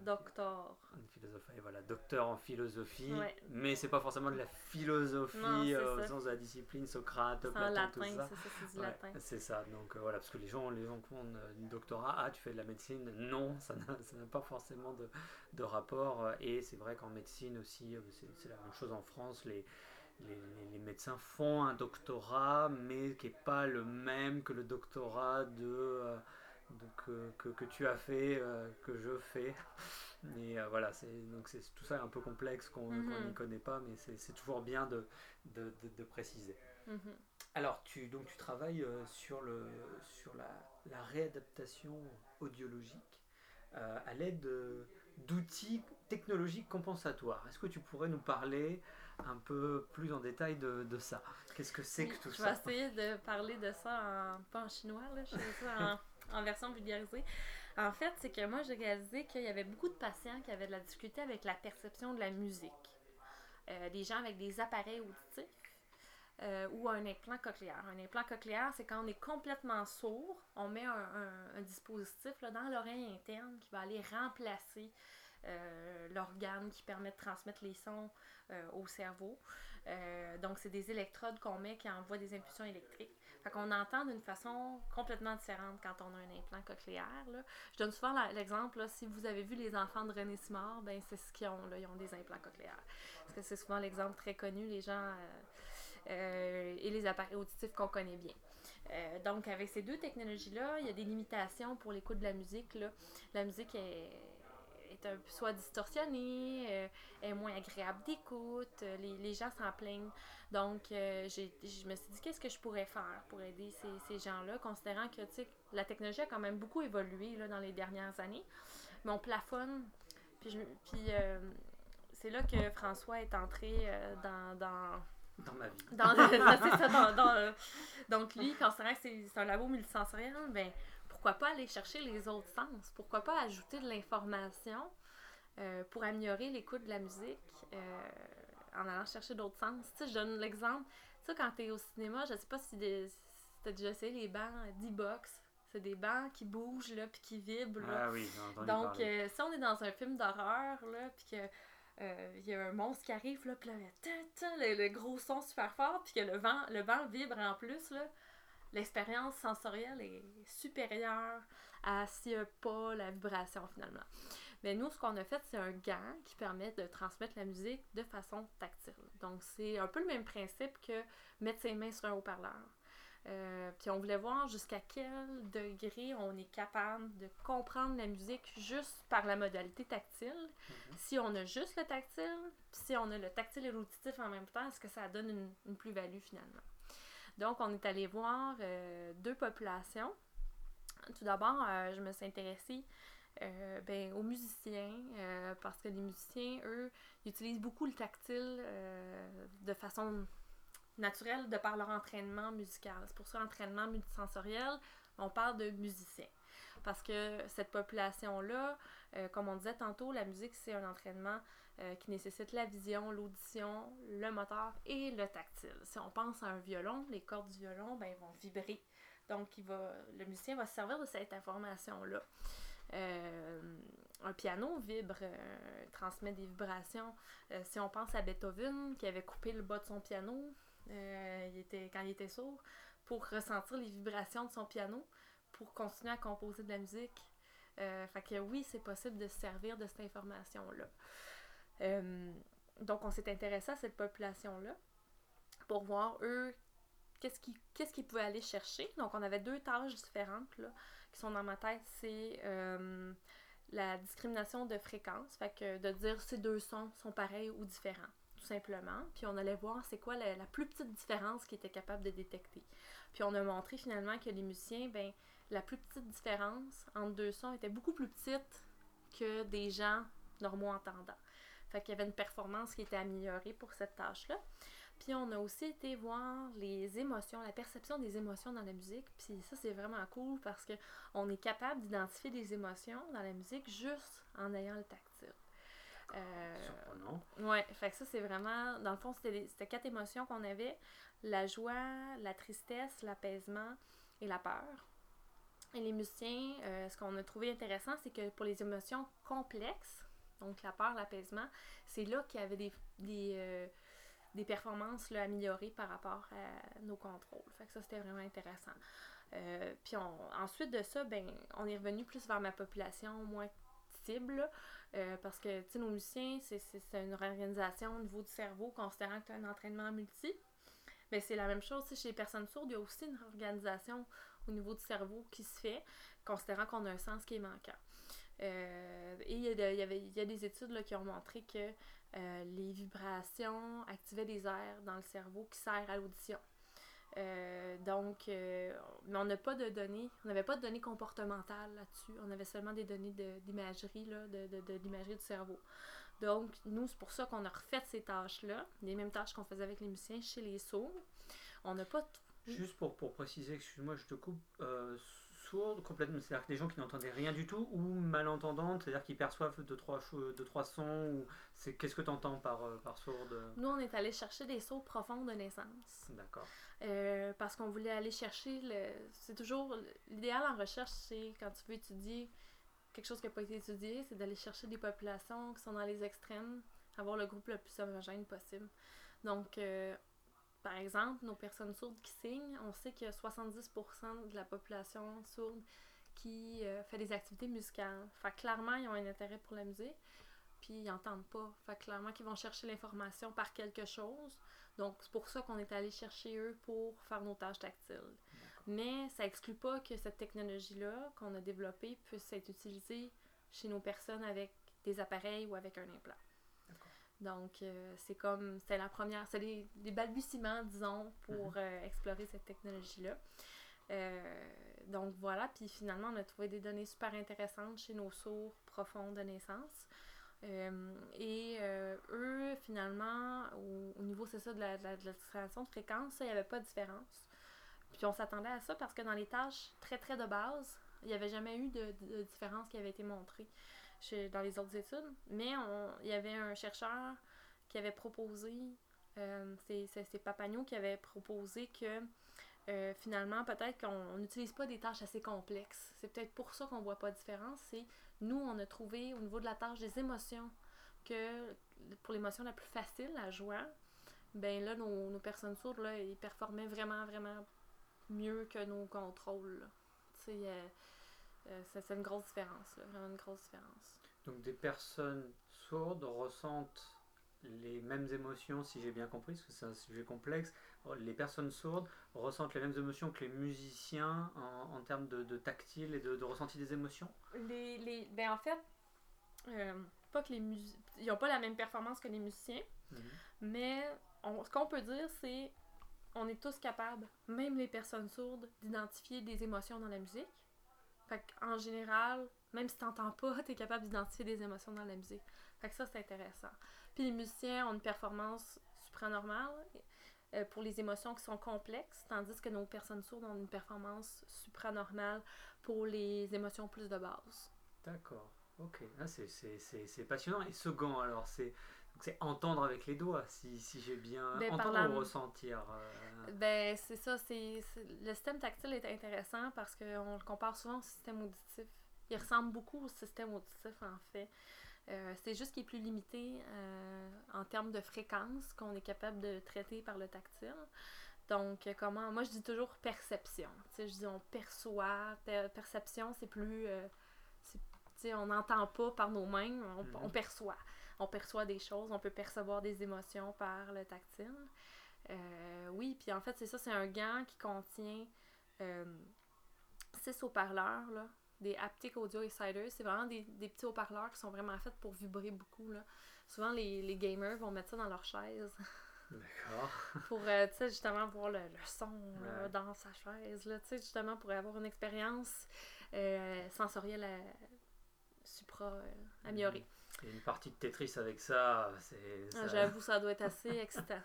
docteur. une philosophe, et voilà, docteur en philosophie, Ouais. mais c'est pas forcément de la philosophie Non, euh, au sens de la discipline, Socrate, Platon, latin, tout ça. c'est ça, c'est du Ouais, latin. c'est ça, donc euh, voilà, parce que les gens, les gens qui font un doctorat, ah, tu fais de la médecine, non, [LAUGHS] ça n'a pas forcément de, de rapport, euh, et c'est vrai qu'en médecine aussi, c'est c'est la même chose en France, les, les, les- les médecins font un doctorat, mais qui n'est pas le même que le doctorat de, euh, de- que, que, tu as fait, euh, que je fais. Et euh, voilà, c'est donc c'est tout ça est un peu complexe qu'on Mhm. n'y connaît pas, mais c'est c'est toujours bien de, de, de- de préciser. Mhm. Alors, tu, donc, tu travailles euh, sur, le, sur la, la réadaptation audiologique euh, à l'aide de- d'outils technologiques compensatoires. Est-ce que tu pourrais nous parler un peu plus en détail de, de ça? Qu'est-ce que c'est que tout je ça? vais essayer de parler de ça en, pas en chinois, là, je ça en, [LAUGHS] en version vulgarisée. En fait, c'est que moi, j'ai réalisé qu'il y avait beaucoup de patients qui avaient de la difficulté avec la perception de la musique. Euh, des gens avec des appareils auditifs euh, ou un implant cochléaire. Un implant cochléaire, c'est quand on est complètement sourd, on met un, dispositif là, dans l'oreille interne qui va aller remplacer euh, l'organe qui permet de transmettre les sons au cerveau. Donc, c'est des électrodes qu'on met qui envoient des impulsions électriques. Fait qu'on entend d'une façon complètement différente quand on a un implant cochléaire. Je donne souvent l'exemple, si vous avez vu les enfants de René Simard, ben c'est ce qu'ils ont, là, ils ont des implants cochléaires. Parce que c'est souvent l'exemple très connu, les gens euh, euh, et les appareils auditifs qu'on connaît bien. Euh, donc, avec ces deux technologies-là, il y a des limitations pour l'écoute de la musique. Là. La musique est, est un peu soit distorsionnée, euh, est moins agréable d'écoute, euh, les, les gens s'en plaignent. Donc, euh, je me suis dit, qu'est-ce que je pourrais faire pour aider ces, ces gens-là, considérant que, la technologie a quand même beaucoup évolué là, dans les dernières années. Mais on plafonne. Puis, je, puis euh, c'est là que François est entré dans, dans, Dans ma vie. dans le- [LAUGHS] c'est ça, dans- dans, [LAUGHS] euh, donc lui, considérant que c'est c'est un labo multisensoriel, ben pourquoi pas aller chercher les autres sens? Pourquoi pas ajouter de l'information euh, pour améliorer l'écoute de la musique euh, en allant chercher d'autres sens? Tu sais, je donne l'exemple. Tu sais, quand tu es au cinéma, je sais pas si, des- si tu as déjà essayé les bancs d'e-box. C'est des bancs qui bougent, là, puis qui vibrent, là. Ah oui, Donc, euh, si on est dans un film d'horreur, là, puis que euh, il y a un monstre qui arrive, là, puis là, le, le gros son super fort, puis que le vent, le vent vibre en plus, là, l'expérience sensorielle est supérieure à s'il n'y a pas la vibration, finalement. Mais nous, ce qu'on a fait, c'est un gant qui permet de transmettre la musique de façon tactile. Donc, c'est un peu le même principe que mettre ses mains sur un haut-parleur. Euh, puis on voulait voir jusqu'à quel degré on est capable de comprendre la musique juste par la modalité tactile. Si on a juste le tactile, puis si on a le tactile et l'auditif en même temps, est-ce que ça donne une, une plus-value finalement? Donc on est allé voir euh, deux populations. Tout d'abord, euh, je me suis intéressée euh, ben, aux musiciens, parce que les musiciens, eux, utilisent beaucoup le tactile de façon naturelle de par leur entraînement musical. C'est pour ça l'entraînement multisensoriel, on parle de musiciens. Parce que cette population-là, comme on disait tantôt, la musique, c'est un entraînement euh, qui nécessite la vision, l'audition, le moteur et le tactile. Si on pense à un violon, les cordes du violon, ben, vont vibrer. Donc, il va, le musicien va se servir de cette information-là. Euh, un piano vibre, euh, transmet des vibrations. Si on pense à Beethoven, qui avait coupé le bas de son piano il était, quand il était sourd, pour ressentir les vibrations de son piano, pour continuer à composer de la musique. Euh, fait que oui, c'est possible de se servir de cette information-là. Euh, donc, on s'est intéressé à cette population-là pour voir, eux, qu'est-ce qu'ils pouvaient aller chercher. Donc, on avait deux tâches différentes là, qui sont dans ma tête. C'est euh, la discrimination de fréquence, fait que de dire ces deux sons sont pareils ou différents, tout simplement. Puis on allait voir c'est quoi la, la plus petite différence qu'ils étaient capables de détecter. Puis on a montré finalement que les musiciens, ben, la plus petite différence entre deux sons était beaucoup plus petite que des gens normaux entendants. Fait qu'il y avait une performance qui était améliorée pour cette tâche-là. Puis on a aussi été voir les émotions, la perception des émotions dans la musique. Puis ça, c'est vraiment cool parce que on est capable d'identifier des émotions dans la musique juste en ayant le tactile. Euh. Ouais, fait que ça, c'est vraiment. Dans le fond, c'était quatre émotions qu'on avait la joie, la tristesse, l'apaisement et la peur. Et les musiciens, euh, ce qu'on a trouvé intéressant, c'est que pour les émotions complexes, donc la peur, l'apaisement, c'est là qu'il y avait des, des, euh, des performances améliorées par rapport à nos contrôles. Fait que ça, c'était vraiment intéressant. Euh, puis ensuite de ça, ben, on est revenu plus vers ma population moins cible, euh, parce que, nos musiciens, c'est- une organisation au niveau du cerveau, considérant que tu as un entraînement multi. Mais c'est la même chose, chez les personnes sourdes, il y a aussi une organisation au niveau du cerveau qui se fait, considérant qu'on a un sens qui est manquant. Euh, et il y, y y a des études là, qui ont montré que euh, les vibrations activaient des aires dans le cerveau qui servent à l'audition. Euh, donc, mais on n'a pas de données, on n'avait pas de données comportementales là-dessus. On avait seulement des données d'imagerie, de, de, de l'imagerie du cerveau. Donc, nous, c'est pour ça qu'on a refait ces tâches-là, les mêmes tâches qu'on faisait avec les musiciens chez les sourds. On n'a pas t- Juste pour, pour préciser, excuse-moi, je te coupe, euh, sourde complètement, c'est-à-dire que des gens qui n'entendaient rien du tout ou malentendantes, c'est-à-dire qu'ils perçoivent deux trois, deux, trois sons ou c'est qu'est-ce que tu entends par, euh, par sourde? Nous, on est allé chercher des sauts profonds de naissance. D'accord. Euh, parce qu'on voulait aller chercher le. C'est toujours. L'idéal en recherche, c'est quand tu veux étudier quelque chose qui n'a pas été étudié, c'est d'aller chercher des populations qui sont dans les extrêmes, avoir le groupe le plus homogène possible. Donc, euh, par exemple, nos personnes sourdes qui signent, on sait qu'il y a 70% de la population sourde qui euh, fait des activités musicales. Fait que clairement, ils ont un intérêt pour la musique, puis ils n'entendent pas. Fait que clairement qu'ils vont chercher l'information par quelque chose. Donc, c'est pour ça qu'on est allé chercher eux pour faire nos tâches tactiles. Mais ça exclut pas que cette technologie-là qu'on a développée puisse être utilisée chez nos personnes avec des appareils ou avec un implant. Donc, euh, c'est comme, c'est la première, c'est des, balbutiements, disons, pour Mhm. euh, explorer cette technologie-là. Euh, donc voilà, puis finalement, on a trouvé des données super intéressantes chez nos sourds profonds de naissance. Et eux, finalement, au, au niveau, c'est ça, de la, de la, de la de fréquence, il n'y avait pas de différence. Puis on s'attendait à ça parce que dans les tâches très, très de base, il n'y avait jamais eu de différence qui avait été montrée dans les autres études. Mais il y avait un chercheur qui avait proposé, euh, c'est c'est- c'est Papagno qui avait proposé que euh, finalement, peut-être qu'on on n'utilise pas des tâches assez complexes. C'est peut-être pour ça qu'on voit pas de différence. C'est nous, on a trouvé au niveau de la tâche des émotions que pour l'émotion la plus facile, la joie, ben là, nos, nos personnes sourdes, là, ils performaient vraiment, vraiment mieux que nos contrôles. C'est une grosse différence, là, vraiment une grosse différence. Donc des personnes sourdes ressentent les mêmes émotions, si j'ai bien compris, parce que c'est un sujet complexe. Les personnes sourdes ressentent les mêmes émotions que les musiciens en, en termes de, de tactile et de, de ressenti des émotions? Les, les, ben en fait, euh, pas que les musiciens. Ils n'ont pas la même performance que les musiciens, Mhm. mais on- ce qu'on peut dire, c'est on est tous capables, même les personnes sourdes, d'identifier des émotions dans la musique. Fait en général, même si tu n'entends pas, [LAUGHS] tu es capable d'identifier des émotions dans la musique. Fait que ça, c'est intéressant. Puis les musiciens ont une performance supranormale euh, pour les émotions qui sont complexes, tandis que nos personnes sourdes ont une performance supranormale pour les émotions plus de base. D'accord, ok. Ah, c'est- passionnant. Et gant, alors, c'est entendre avec les doigts, si, si j'ai bien... Ben, entendre la- ou ressentir euh, Ben, c'est ça, c'est c'est- le système tactile est intéressant parce qu'on le compare souvent au système auditif. Il ressemble beaucoup au système auditif, en fait. Euh, c'est juste qu'il est plus limité euh, en termes de fréquence qu'on est capable de traiter par le tactile. Donc, euh, comment... Moi, je dis toujours perception. Je dis on perçoit. Per- perception, c'est plus... euh, on n'entend pas par nos mains, on, Mhm. on perçoit. On perçoit des choses, on peut percevoir des émotions par le tactile. Euh, oui, puis en fait, c'est ça, c'est un gant qui contient euh, six haut-parleurs, là, des Haptic Audio Exciters. C'est vraiment des, des petits haut-parleurs qui sont vraiment faits pour vibrer beaucoup. Là. Souvent, les, les gamers vont mettre ça dans leur chaise D'accord. [LAUGHS] pour, euh, tu sais, justement, voir le, le son Ouais. dans sa chaise, là, tu sais, justement, pour avoir une expérience sensorielle supra améliorée. Et une partie de Tetris avec ça, c'est... Ah, J'avoue, ça doit être assez [LAUGHS] excitant.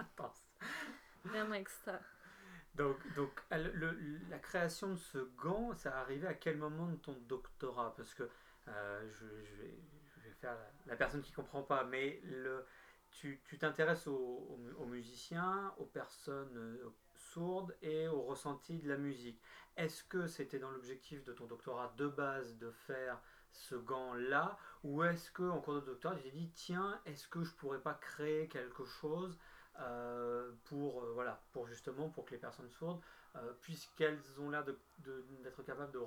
Donc, donc la création de ce gant, ça arrivé à quel moment de ton doctorat? Parce que euh, je, vais, faire la, personne qui comprend pas, mais le, tu tu t'intéresses aux, aux aux musiciens, aux personnes euh, sourdes et au ressenti de la musique. Est-ce que c'était dans l'objectif de ton doctorat de base de faire ce gant-là? Ou est-ce que cours de doctorat, tu t'es dit, tiens, est-ce que je pourrais pas créer quelque chose euh, pour, euh, voilà, pour justement pour que les personnes sourdes, euh, puisqu'elles ont l'air d'être capables de,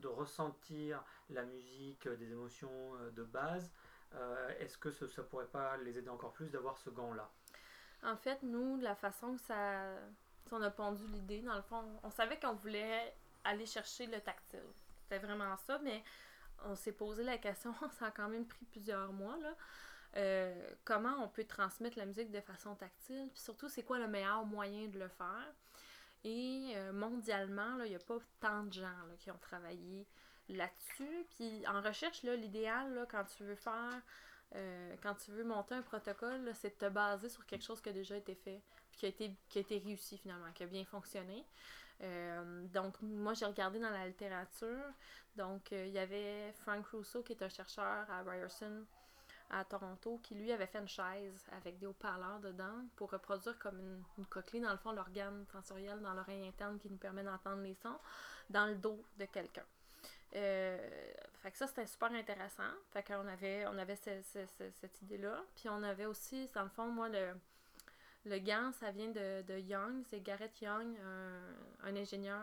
de ressentir la musique, des émotions de base, est-ce que ce- ça pourrait pas les aider encore plus d'avoir ce gant-là? En fait, nous, la façon que ça. On a pondu l'idée, dans le fond, on savait qu'on voulait aller chercher le tactile. C'était vraiment ça, mais on s'est posé la question, [LAUGHS] ça a quand même pris plusieurs mois, là. Euh, comment on peut transmettre la musique de façon tactile, puis surtout, c'est quoi le meilleur moyen de le faire. Et euh, mondialement, il n'y a pas tant de gens là, qui ont travaillé là-dessus. Puis en recherche, l'idéal, quand tu veux faire euh, quand tu veux monter un protocole, c'est de te baser sur quelque chose qui a déjà été fait, puis qui a été, qui a été réussi finalement, qui a bien fonctionné. Euh, donc, moi, j'ai regardé dans la littérature. Donc, il y avait Frank Rousseau, qui est un chercheur à Ryerson, à Toronto, qui lui avait fait une chaise avec des haut-parleurs dedans pour reproduire comme une, une dans le fond, l'organe sensoriel dans l'oreille interne qui nous permet d'entendre les sons, dans le dos de quelqu'un. Euh, fait que ça, c'était super intéressant. Fait qu'on avait, on avait ce- ce- ce- cette idée-là. Puis on avait aussi, dans le fond, moi, le, Le gant, ça vient de, de Young, c'est Garrett Young, un, un ingénieur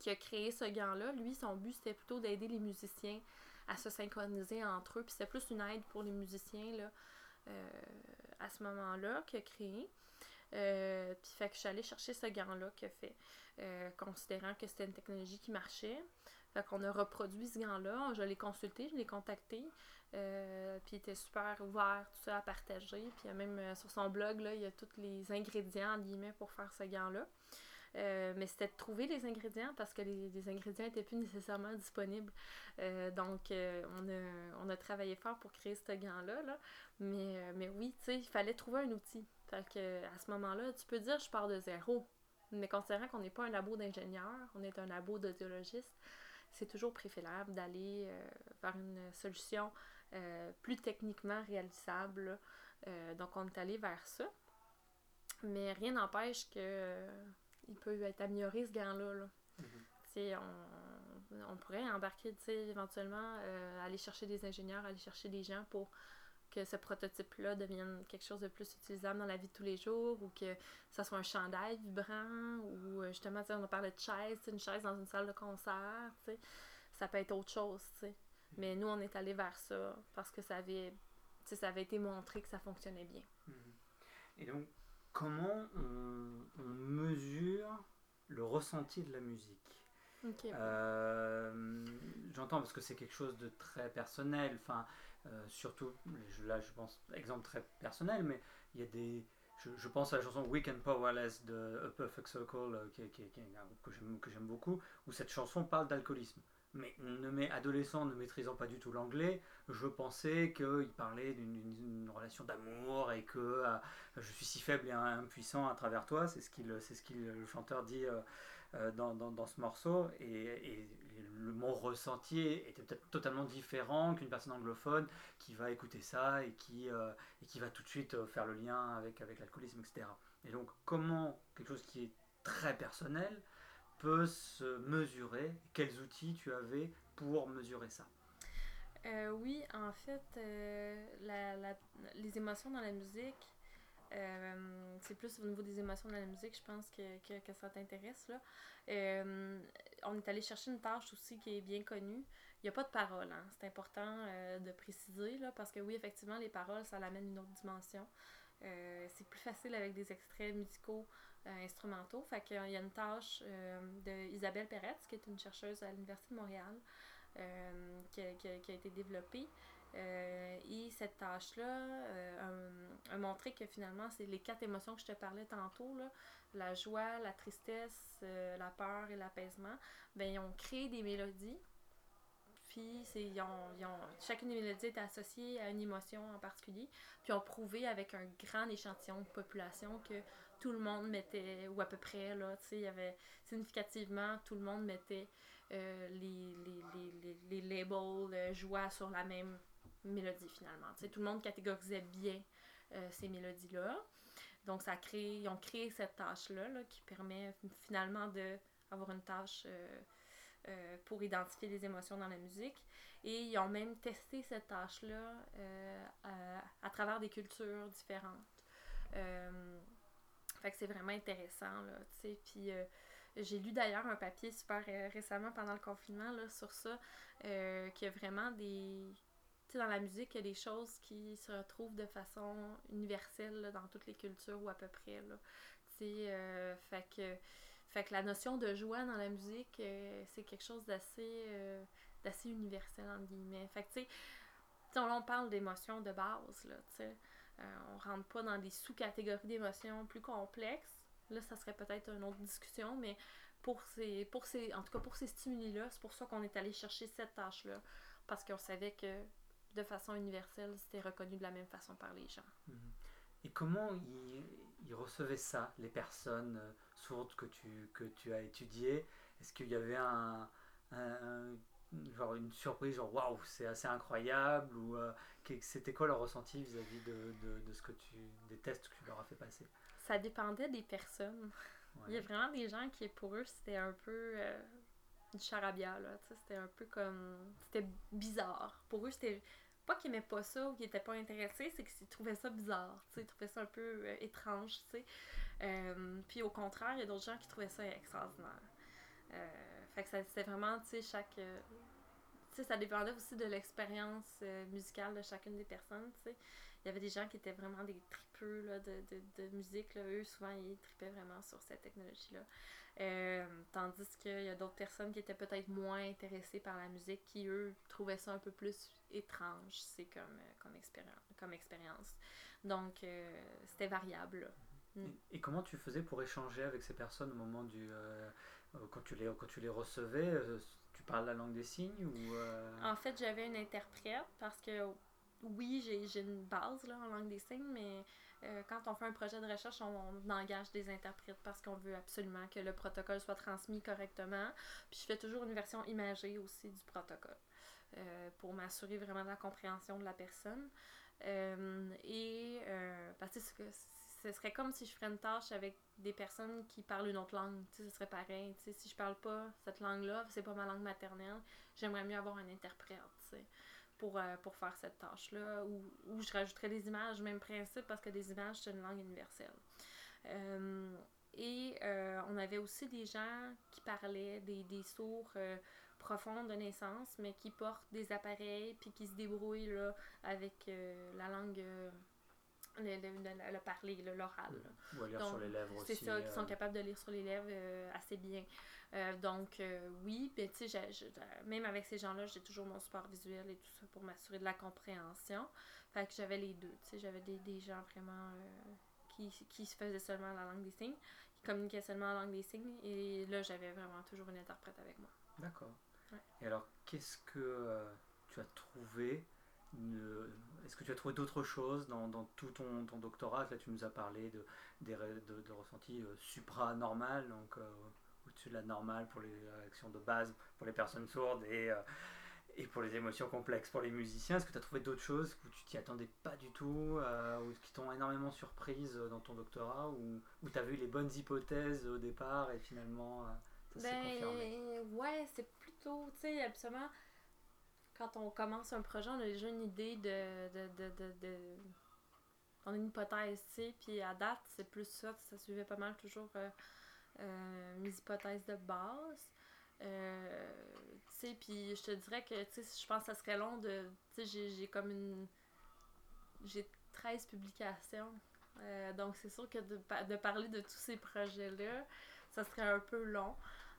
qui a créé ce gant-là. Lui, son but, c'était plutôt d'aider les musiciens à se synchroniser entre eux. Puis c'était plus une aide pour les musiciens là, euh, à ce moment-là qu'il a créé. Euh, puis fait que je suis allée chercher ce gant-là qu'il a fait, euh, considérant que c'était une technologie qui marchait. Fait qu'on a reproduit ce gant-là, je l'ai consulté, je l'ai contacté, puis il était super ouvert, tout ça à partager. Puis même sur son blog, là, il y a tous les ingrédients, guillemets, pour faire ce gant-là. Euh, mais c'était de trouver les ingrédients parce que les, ingrédients n'étaient plus nécessairement disponibles. Euh, donc, euh, on, a, on a travaillé fort pour créer ce gant-là. Là. Mais, mais oui, tu sais, il fallait trouver un outil. Fait à ce moment-là, tu peux dire je pars de zéro. Mais considérant qu'on n'est pas un labo d'ingénieur, on est un labo d'audiologiste, c'est toujours préférable d'aller vers une solution plus techniquement réalisable. donc, on est allé vers ça. Mais rien n'empêche que il peut être amélioré ce gant-là. là. Mhm. Sais, on, on pourrait embarquer, éventuellement, euh, aller chercher des ingénieurs, aller chercher des gens pour que ce prototype-là devienne quelque chose de plus utilisable dans la vie de tous les jours ou que ça soit un chandail vibrant ou euh, justement, on a parlé de chaise, une chaise dans une salle de concert. Ça peut être autre chose, tu sais. Mais nous, on est allé vers ça parce que ça avait, ça avait été montré que ça fonctionnait bien. Mhm. Et donc, comment on, on mesure le ressenti de la musique. Euh, J'entends parce que c'est quelque chose de très personnel, enfin, euh, surtout, là je pense, exemple très personnel, mais il y a des. Je, je pense à la chanson Weekend Powerless de A Perfect Circle, euh, qui, qui qui que j'aime beaucoup, où cette chanson parle d'alcoolisme. Mais ne adolescent ne maîtrisant pas du tout l'anglais, je pensais qu'il parlait d'une relation d'amour et que euh, je suis si faible et impuissant à travers toi, c'est ce qu'il c'est ce le chanteur dit euh, euh, dans, dans, ce morceau et, le, mon ressenti était peut-être totalement différent qu'une personne anglophone qui va écouter ça et qui, et qui va tout de suite faire le lien avec, avec l'alcoolisme, etc. Et donc comment quelque chose qui est très personnel peut se mesurer, quels outils tu avais pour mesurer ça Euh, oui, en fait, euh, la, la- les émotions dans la musique, euh, c'est plus au niveau des émotions dans la musique, je pense que, ça t'intéresse. là. On est allé chercher une tâche aussi qui est bien connue. Il n'y a pas de paroles, hein. c'est important de préciser, là, parce que oui, effectivement, les paroles, ça l'amène une autre dimension. C'est plus facile avec des extraits musicaux instrumentaux. Fait qu'il y a une tâche euh, de Isabelle Peretz, qui est une chercheuse à l'Université de Montréal, euh, qui, a, qui a- été développée. Euh, et cette tâche-là euh, a, montré que finalement, c'est les quatre émotions que je te parlais tantôt, là, la joie, la tristesse, euh, la peur et l'apaisement, ben, ils ont créé des mélodies. Puis, ils ils ont- chacune des mélodies est associée à une émotion en particulier. Puis, ils ont prouvé avec un grand échantillon de population que tout le monde mettait, ou à peu près, là, tu sais, il y avait significativement, tout le monde mettait euh, les, les, les, les, labels euh, joie sur la même mélodie finalement. Tu sais, tout le monde catégorisait bien euh, ces mélodies-là. Donc, ça a créé, ils ont créé cette tâche-là là, qui permet finalement d'avoir une tâche pour identifier les émotions dans la musique. Et ils ont même testé cette tâche-là à travers des cultures différentes. Fait que c'est vraiment intéressant, là, tu sais. Puis euh, j'ai lu d'ailleurs un papier super euh, récemment pendant le confinement, là, sur ça, euh, qu'il y a vraiment des... Tu sais, dans la musique, il y a des choses qui se retrouvent de façon universelle dans toutes les cultures ou à peu près, là. Tu sais, euh, fait que... La notion de joie dans la musique, c'est quelque chose d'assez d'assez universel, entre guillemets. Fait que, tu sais, on, on parle d'émotions de base, là, tu sais. Euh, on rentre pas dans des sous-catégories d'émotions plus complexes. Là, ça serait peut-être une autre discussion, mais pour ces, pour ces, en tout cas pour ces stimuli-là, c'est pour ça qu'on est allé chercher cette tâche-là. Parce qu'on savait que de façon universelle, c'était reconnu de la même façon par les gens. Mhm. Et comment ils, recevaient ça, les personnes euh, sourdes que tu, que tu as étudiées? Est-ce qu'il y avait un- genre une surprise, genre waouh, c'est assez incroyable Ou euh, c'était quoi leur ressenti vis-à-vis de, de, de ce que tu, des tests que tu leur as fait passer? Ça dépendait des personnes. Il y a vraiment des gens qui, pour eux, c'était un peu euh, du charabia, là. C'était un peu comme... C'était bizarre. Pour eux, c'était pas qu'ils aimaient pas ça ou qu'ils étaient pas intéressés, c'est qu'ils trouvaient ça bizarre, ils trouvaient ça un peu euh, étrange, tu sais. Euh, puis au contraire, il y a d'autres gens qui trouvaient ça extraordinaire. Euh, fait que c'était vraiment, tu sais, chaque... euh, tu sais, ça dépendait aussi de l'expérience euh, musicale de chacune des personnes, tu sais. Il y avait des gens qui étaient vraiment des tripeux là, de, de, musique, là. Eux, souvent, ils tripaient vraiment sur cette technologie-là. Euh, tandis qu'il y a d'autres personnes qui étaient peut-être moins intéressées par la musique, qui, eux, trouvaient ça un peu plus étrange, c'est comme, comme, expérience, comme expérience. Donc, c'était variable. Mm. Et, comment tu faisais pour échanger avec ces personnes au moment du. Quand, tu les, quand tu les recevais euh, Tu parles la langue des signes ou. euh, En fait, j'avais une interprète parce que oui, j'ai une base là, en langue des signes, mais euh, quand on fait un projet de recherche, on, engage des interprètes parce qu'on veut absolument que le protocole soit transmis correctement. Puis je fais toujours une version imagée aussi du protocole euh, pour m'assurer vraiment de la compréhension de la personne. Euh, et euh, parce que c'est- ce serait comme si je ferais une tâche avec des personnes qui parlent une autre langue. Tu sais, ce serait pareil. Tu sais, si je parle pas cette langue-là, c'est pas ma langue maternelle, j'aimerais mieux avoir un interprète, tu sais, pour, euh, pour faire cette tâche-là. Ou, ou je rajouterais des images, même principe, parce que des images, c'est une langue universelle. Euh, et euh, on avait aussi des gens qui parlaient des, des sourds profonds de naissance, mais qui portent des appareils puis qui se débrouillent là, avec la langue, le, le, le- le parler, le- l'oral. Ou à lire Donc, sur les lèvres C'est aussi. ça, qui sont euh, capables de lire sur les lèvres euh, assez bien. Euh, donc, oui, ben, tu sais, même avec ces gens-là, j'ai toujours mon support visuel et tout ça pour m'assurer de la compréhension. Fait que j'avais les deux, tu sais, j'avais des, des gens vraiment qui, qui se faisaient seulement la langue des signes, qui communiquaient seulement en langue des signes, et là, j'avais vraiment toujours une interprète avec moi. D'accord. Ouais. Et alors, qu'est-ce que euh, tu as trouvé Est-ce que tu as trouvé d'autres choses dans, dans tout ton, ton doctorat? Là, tu nous as parlé de, des ré- de, de ressentis euh, supranormal, donc euh, au-dessus de la normale pour les réactions de base pour les personnes sourdes et, euh, et pour les émotions complexes pour les musiciens. Est-ce que tu as trouvé d'autres choses où tu t'y attendais pas du tout, euh, ou qui t'ont énormément surprise euh, dans ton doctorat, ou où tu as vu les bonnes hypothèses au départ et finalement euh, ça s'est confirmé? Ben, ouais, c'est plutôt, tu sais, absolument, quand on commence un projet, on a déjà une idée de. de, de, de, on a une hypothèse, tu sais, puis à date, c'est plus ça, ça suivait pas mal toujours euh, euh, mes hypothèses de base. Euh, tu sais, puis je te dirais que, tu sais, je pense que ça serait long de. Tu sais, j'ai- comme une. J'ai 13 publications. Donc, c'est sûr que de parler de tous ces projets-là, ça serait un peu long.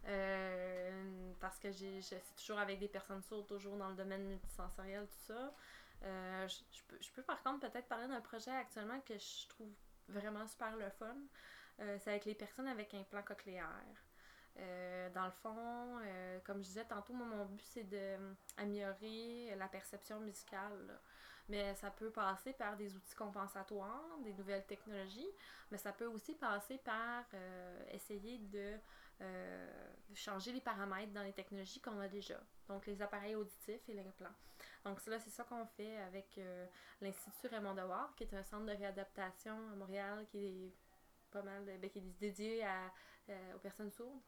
Euh, parce que j'ai c'est toujours avec des personnes sourdes, toujours dans le domaine multisensoriel, tout ça. Euh, je, peux, peux par contre peut-être parler d'un projet actuellement que je trouve vraiment super le fun. Euh, c'est avec les personnes avec un plan cochléaire. Dans le fond, comme je disais tantôt, mon but c'est d'améliorer la perception musicale. Mais ça peut passer par des outils compensatoires, des nouvelles technologies, mais ça peut aussi passer par essayer de euh, changer les paramètres dans les technologies qu'on a déjà. Donc les appareils auditifs et l'implant. Donc là, c'est ça qu'on fait avec euh, l'Institut Raymond Dewar, qui est un centre de réadaptation à Montréal qui est pas mal ben, qui est dédié à, euh, aux personnes sourdes,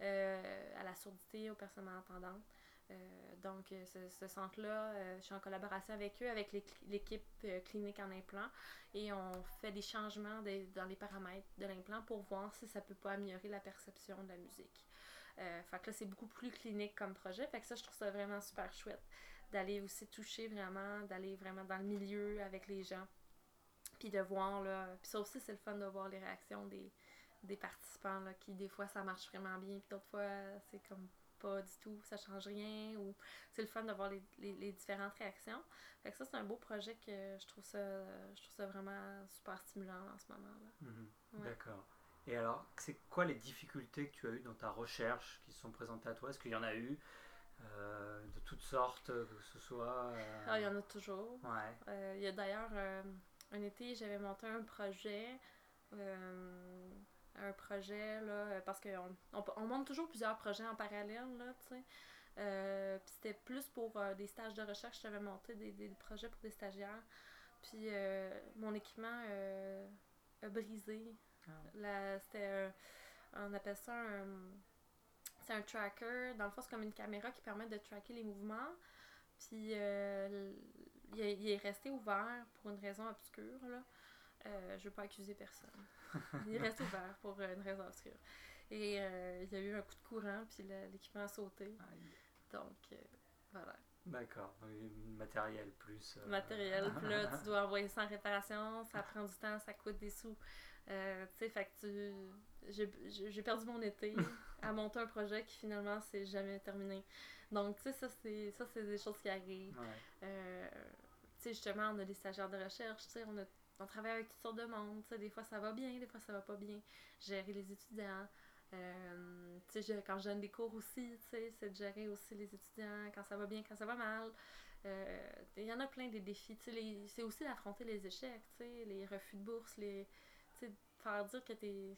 à la surdité, aux personnes malentendantes. Euh, donc, euh, ce, ce centre-là, euh, je suis en collaboration avec eux, avec l'équipe clinique en implant, et on fait des changements dans les paramètres de l'implant pour voir si ça peut pas améliorer la perception de la musique. Fait que là, c'est beaucoup plus clinique comme projet, fait que ça, je trouve ça vraiment super chouette d'aller aussi toucher vraiment, d'aller vraiment dans le milieu avec les gens, puis de voir, là, puis ça aussi, c'est le fun de voir les réactions des, des participants, là, qui des fois, ça marche vraiment bien, puis d'autres fois, c'est comme pas du tout, ça change rien, ou c'est le fun de voir les, les, les différentes réactions. Fait que ça, c'est un beau projet que je trouve ça, je trouve ça vraiment super stimulant en ce moment-là. Mhm. Ouais. D'accord. Et alors, c'est quoi les difficultés que tu as eues dans ta recherche qui se sont présentées à toi? Est-ce qu'il y en a eu euh, de toutes sortes, que ce soit... euh, Ah, il y en a toujours. Ouais. Euh, il y a d'ailleurs euh, un été, j'avais monté un projet. Un projet, là, euh, parce qu'on on, on monte toujours plusieurs projets en parallèle, là, tu sais. Euh, puis c'était plus pour euh, des stages de recherche, j'avais monté des, des projets pour des stagiaires. Puis euh, mon équipement a brisé. Ah. La- C'était un- on appelle ça un. C'est un tracker. Dans le fond, c'est comme une caméra qui permet de tracker les mouvements. Puis euh, il, est- resté ouvert pour une raison obscure, là. Je veux pas accuser personne. [LAUGHS] Il est resté ouvert pour euh, une raison obscure. Et euh, il y a eu un coup de courant, puis l'équipement a sauté. Donc, euh, voilà. D'accord, matériel plus. euh, Matériel, puis là, tu [LAUGHS] dois envoyer ça en réparation, ça prend du temps, ça coûte des sous. Euh, tu sais, fait que tu... J'ai perdu mon été [LAUGHS] à monter un projet qui finalement s'est jamais terminé. Donc, tu sais, ça, c'est ça, c'est des choses qui arrivent. Ouais. Euh, tu sais, justement, on a des stagiaires de recherche, tu sais, on, a- on travaille avec toutes sortes de monde, tu sais, des fois ça va bien, des fois ça va pas bien. Gérer les étudiants, euh, tu je- quand je donne des cours aussi, tu c'est de gérer aussi les étudiants, quand ça va bien, quand ça va mal. Euh, Il y en a plein des défis, tu c'est aussi d'affronter les échecs, tu les refus de bourse, les, tu faire dire que t'es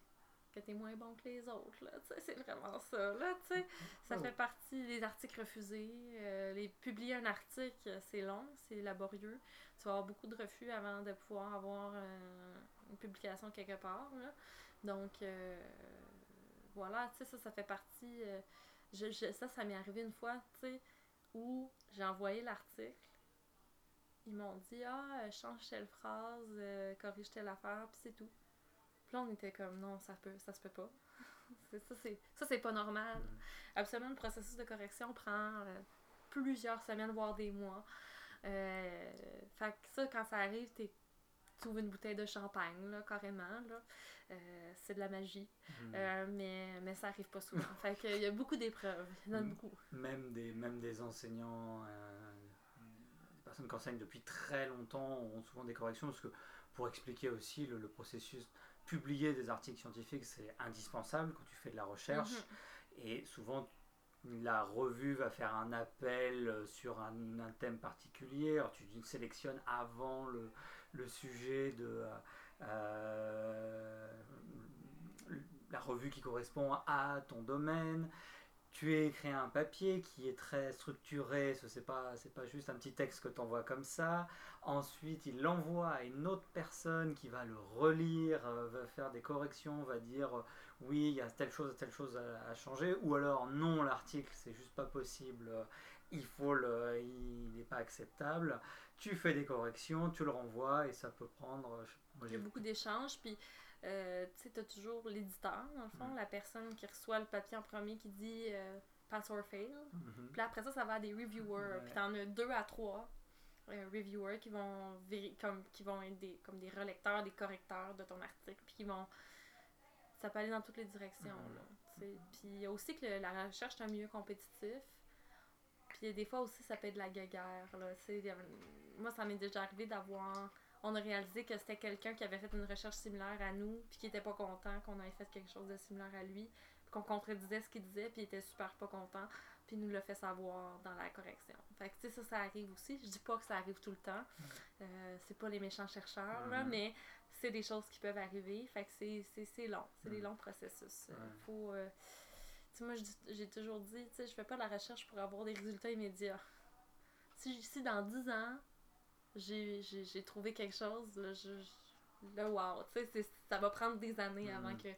que t'es moins bon que les autres, là, tu sais, c'est vraiment ça, là, tu sais. Ça fait partie des articles refusés. euh, les, publier un article, c'est long, c'est laborieux. Tu vas avoir beaucoup de refus avant de pouvoir avoir euh, une publication quelque part. là. Donc, euh, voilà, tu sais, ça, ça fait partie. je, je- ça, ça m'est arrivé une fois, tu sais, où j'ai envoyé l'article. Ils m'ont dit Ah, change telle phrase, euh, corrige telle affaire, puis c'est tout. Puis on était comme Non, ça peut, ça se peut pas. [LAUGHS] Ça, c'est, pas normal. Absolument, le processus de correction prend euh, plusieurs semaines, voire des mois. Euh, fait que ça, quand ça arrive, t'es- tu ouvres une bouteille de champagne, là, carrément. Là. Euh, c'est de la magie. Euh, mais, mais ça arrive pas souvent. [LAUGHS] fait que, il y a beaucoup d'épreuves. Il y en a beaucoup. Même des, même des enseignants, euh, des personnes qui enseignent depuis très longtemps ont souvent des corrections parce que pour expliquer aussi le, le processus, publier des articles scientifiques c'est indispensable quand tu fais de la recherche. Mhm. et souvent la revue va faire un appel euh, sur un, un thème particulier, alors tu sélectionnes avant le, le sujet de euh, euh, la revue qui correspond à ton domaine, tu as écrit un papier qui est très structuré, ce c'est pas pas juste un petit texte que tu envoies comme ça. Ensuite, il l'envoie à une autre personne qui va le relire, euh, va faire des corrections, va dire euh, oui, il y a telle chose, telle chose à, changer, ou alors non, l'article c'est juste pas possible, euh, il faut il n'est pas acceptable. Tu fais des corrections, tu le renvoies et ça peut prendre. moi, beaucoup d'échanges, puis euh, tu sais, t'as toujours l'éditeur, dans le fond, Mm. la personne qui reçoit le papier en premier qui dit euh, pass or fail. Mhm. Puis après ça, ça va à des reviewers. Ouais. Puis t'en as deux à trois euh, reviewers qui vont, comme, qui vont être des, comme des relecteurs, des correcteurs de ton article, puis qui vont... Ça peut aller dans toutes les directions, Mhm. là. Puis il y a aussi que le- la recherche est un milieu compétitif. Puis des fois aussi, ça peut être de la guéguerre, là. Moi, ça m'est déjà arrivé d'avoir... On a réalisé que c'était quelqu'un qui avait fait une recherche similaire à nous, puis qui était pas content qu'on ait fait quelque chose de similaire à lui, puis qu'on contredisait ce qu'il disait, puis il était super pas content puis il nous l'a fait savoir dans la correction. Fait que, tu sais, ça, ça arrive aussi. Je dis pas que ça arrive tout le temps. Euh, c'est pas les méchants chercheurs, là, Mhm. mais c'est des choses qui peuvent arriver. Fait que c'est, long. C'est des Mhm. longs processus. Ouais. faut... euh, Tu sais, moi, j'ai toujours dit, tu sais, je fais pas de la recherche pour avoir des résultats immédiats. Si, si dans 10 ans, j'ai, trouvé quelque chose, là, je, je- là wow, tu sais, ça va prendre des années avant Mhm. que,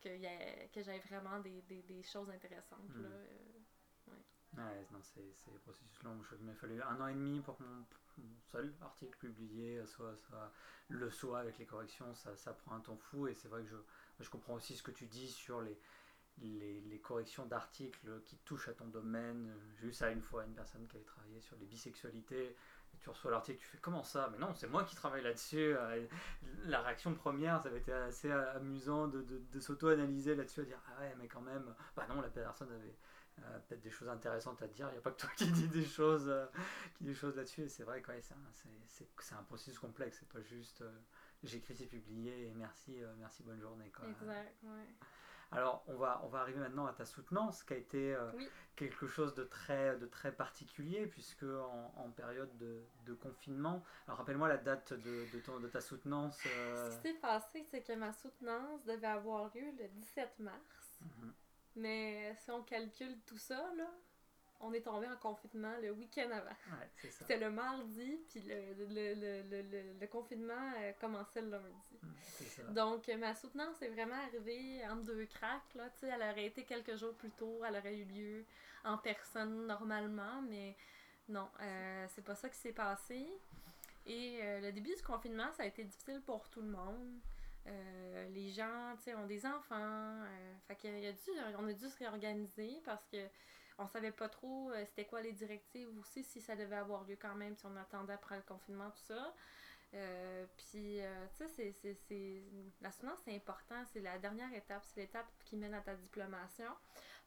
que, y que j'aie vraiment des, des, des choses intéressantes, là. euh. Ouais, non, c'est des processus longs. Je- Il m'a fallu un an et demi pour que mon, mon seul article publié soit, soit le soit avec les corrections. Ça, ça prend un temps fou et c'est vrai que je, je comprends aussi ce que tu dis sur les, les, les corrections d'articles qui touchent à ton domaine. J'ai eu ça une fois, une personne qui avait travaillé sur les bisexualités. Tu reçois l'article, tu fais comment ça? Mais non, c'est moi qui travaille là-dessus. Euh, La réaction première, ça avait été assez amusant de, de, s'auto-analyser là-dessus, à dire Ah ouais, mais quand même, bah non, la personne avait euh, peut-être des choses intéressantes à dire. Il n'y a pas que toi [LAUGHS] qui dis des choses, euh, qui choses là-dessus. Et c'est vrai que c'est un, processus complexe. C'est pas juste j'écris, c'est publié et merci, merci, bonne journée. Exact, ouais. Alors, on va, on va arriver maintenant à ta soutenance, qui a été euh, Oui. quelque chose de très, de très particulier, puisque en, en période de, de confinement. Alors, rappelle-moi la date de, de, ton, de ta soutenance. euh, Ce qui s'est passé, c'est que ma soutenance devait avoir lieu le 17 mars. mhm. Mais si on calcule tout ça, là, on est tombé en confinement le week-end avant. Ouais, c'est ça. C'était le mardi, puis le, le, le, le, confinement euh, commençait le lundi. C'est ça. Donc, euh, ma soutenance est vraiment arrivée entre deux cracks. Là. Elle aurait été quelques jours plus tôt, elle aurait eu lieu en personne normalement, mais non, euh, c'est pas ça qui s'est passé. Et euh, le début du confinement, ça a été difficile pour tout le monde. Euh, les gens, tu sais, ont des enfants. euh, fait qu'il y a dû, on a dû se réorganiser parce que on savait pas trop euh, c'était quoi les directives aussi, si ça devait avoir lieu quand même, si on attendait après le confinement, tout ça. Euh, puis, euh, tu sais, c'est- c'est- c'est- la soutenance, c'est important. C'est la dernière étape. C'est l'étape qui mène à ta diplomation.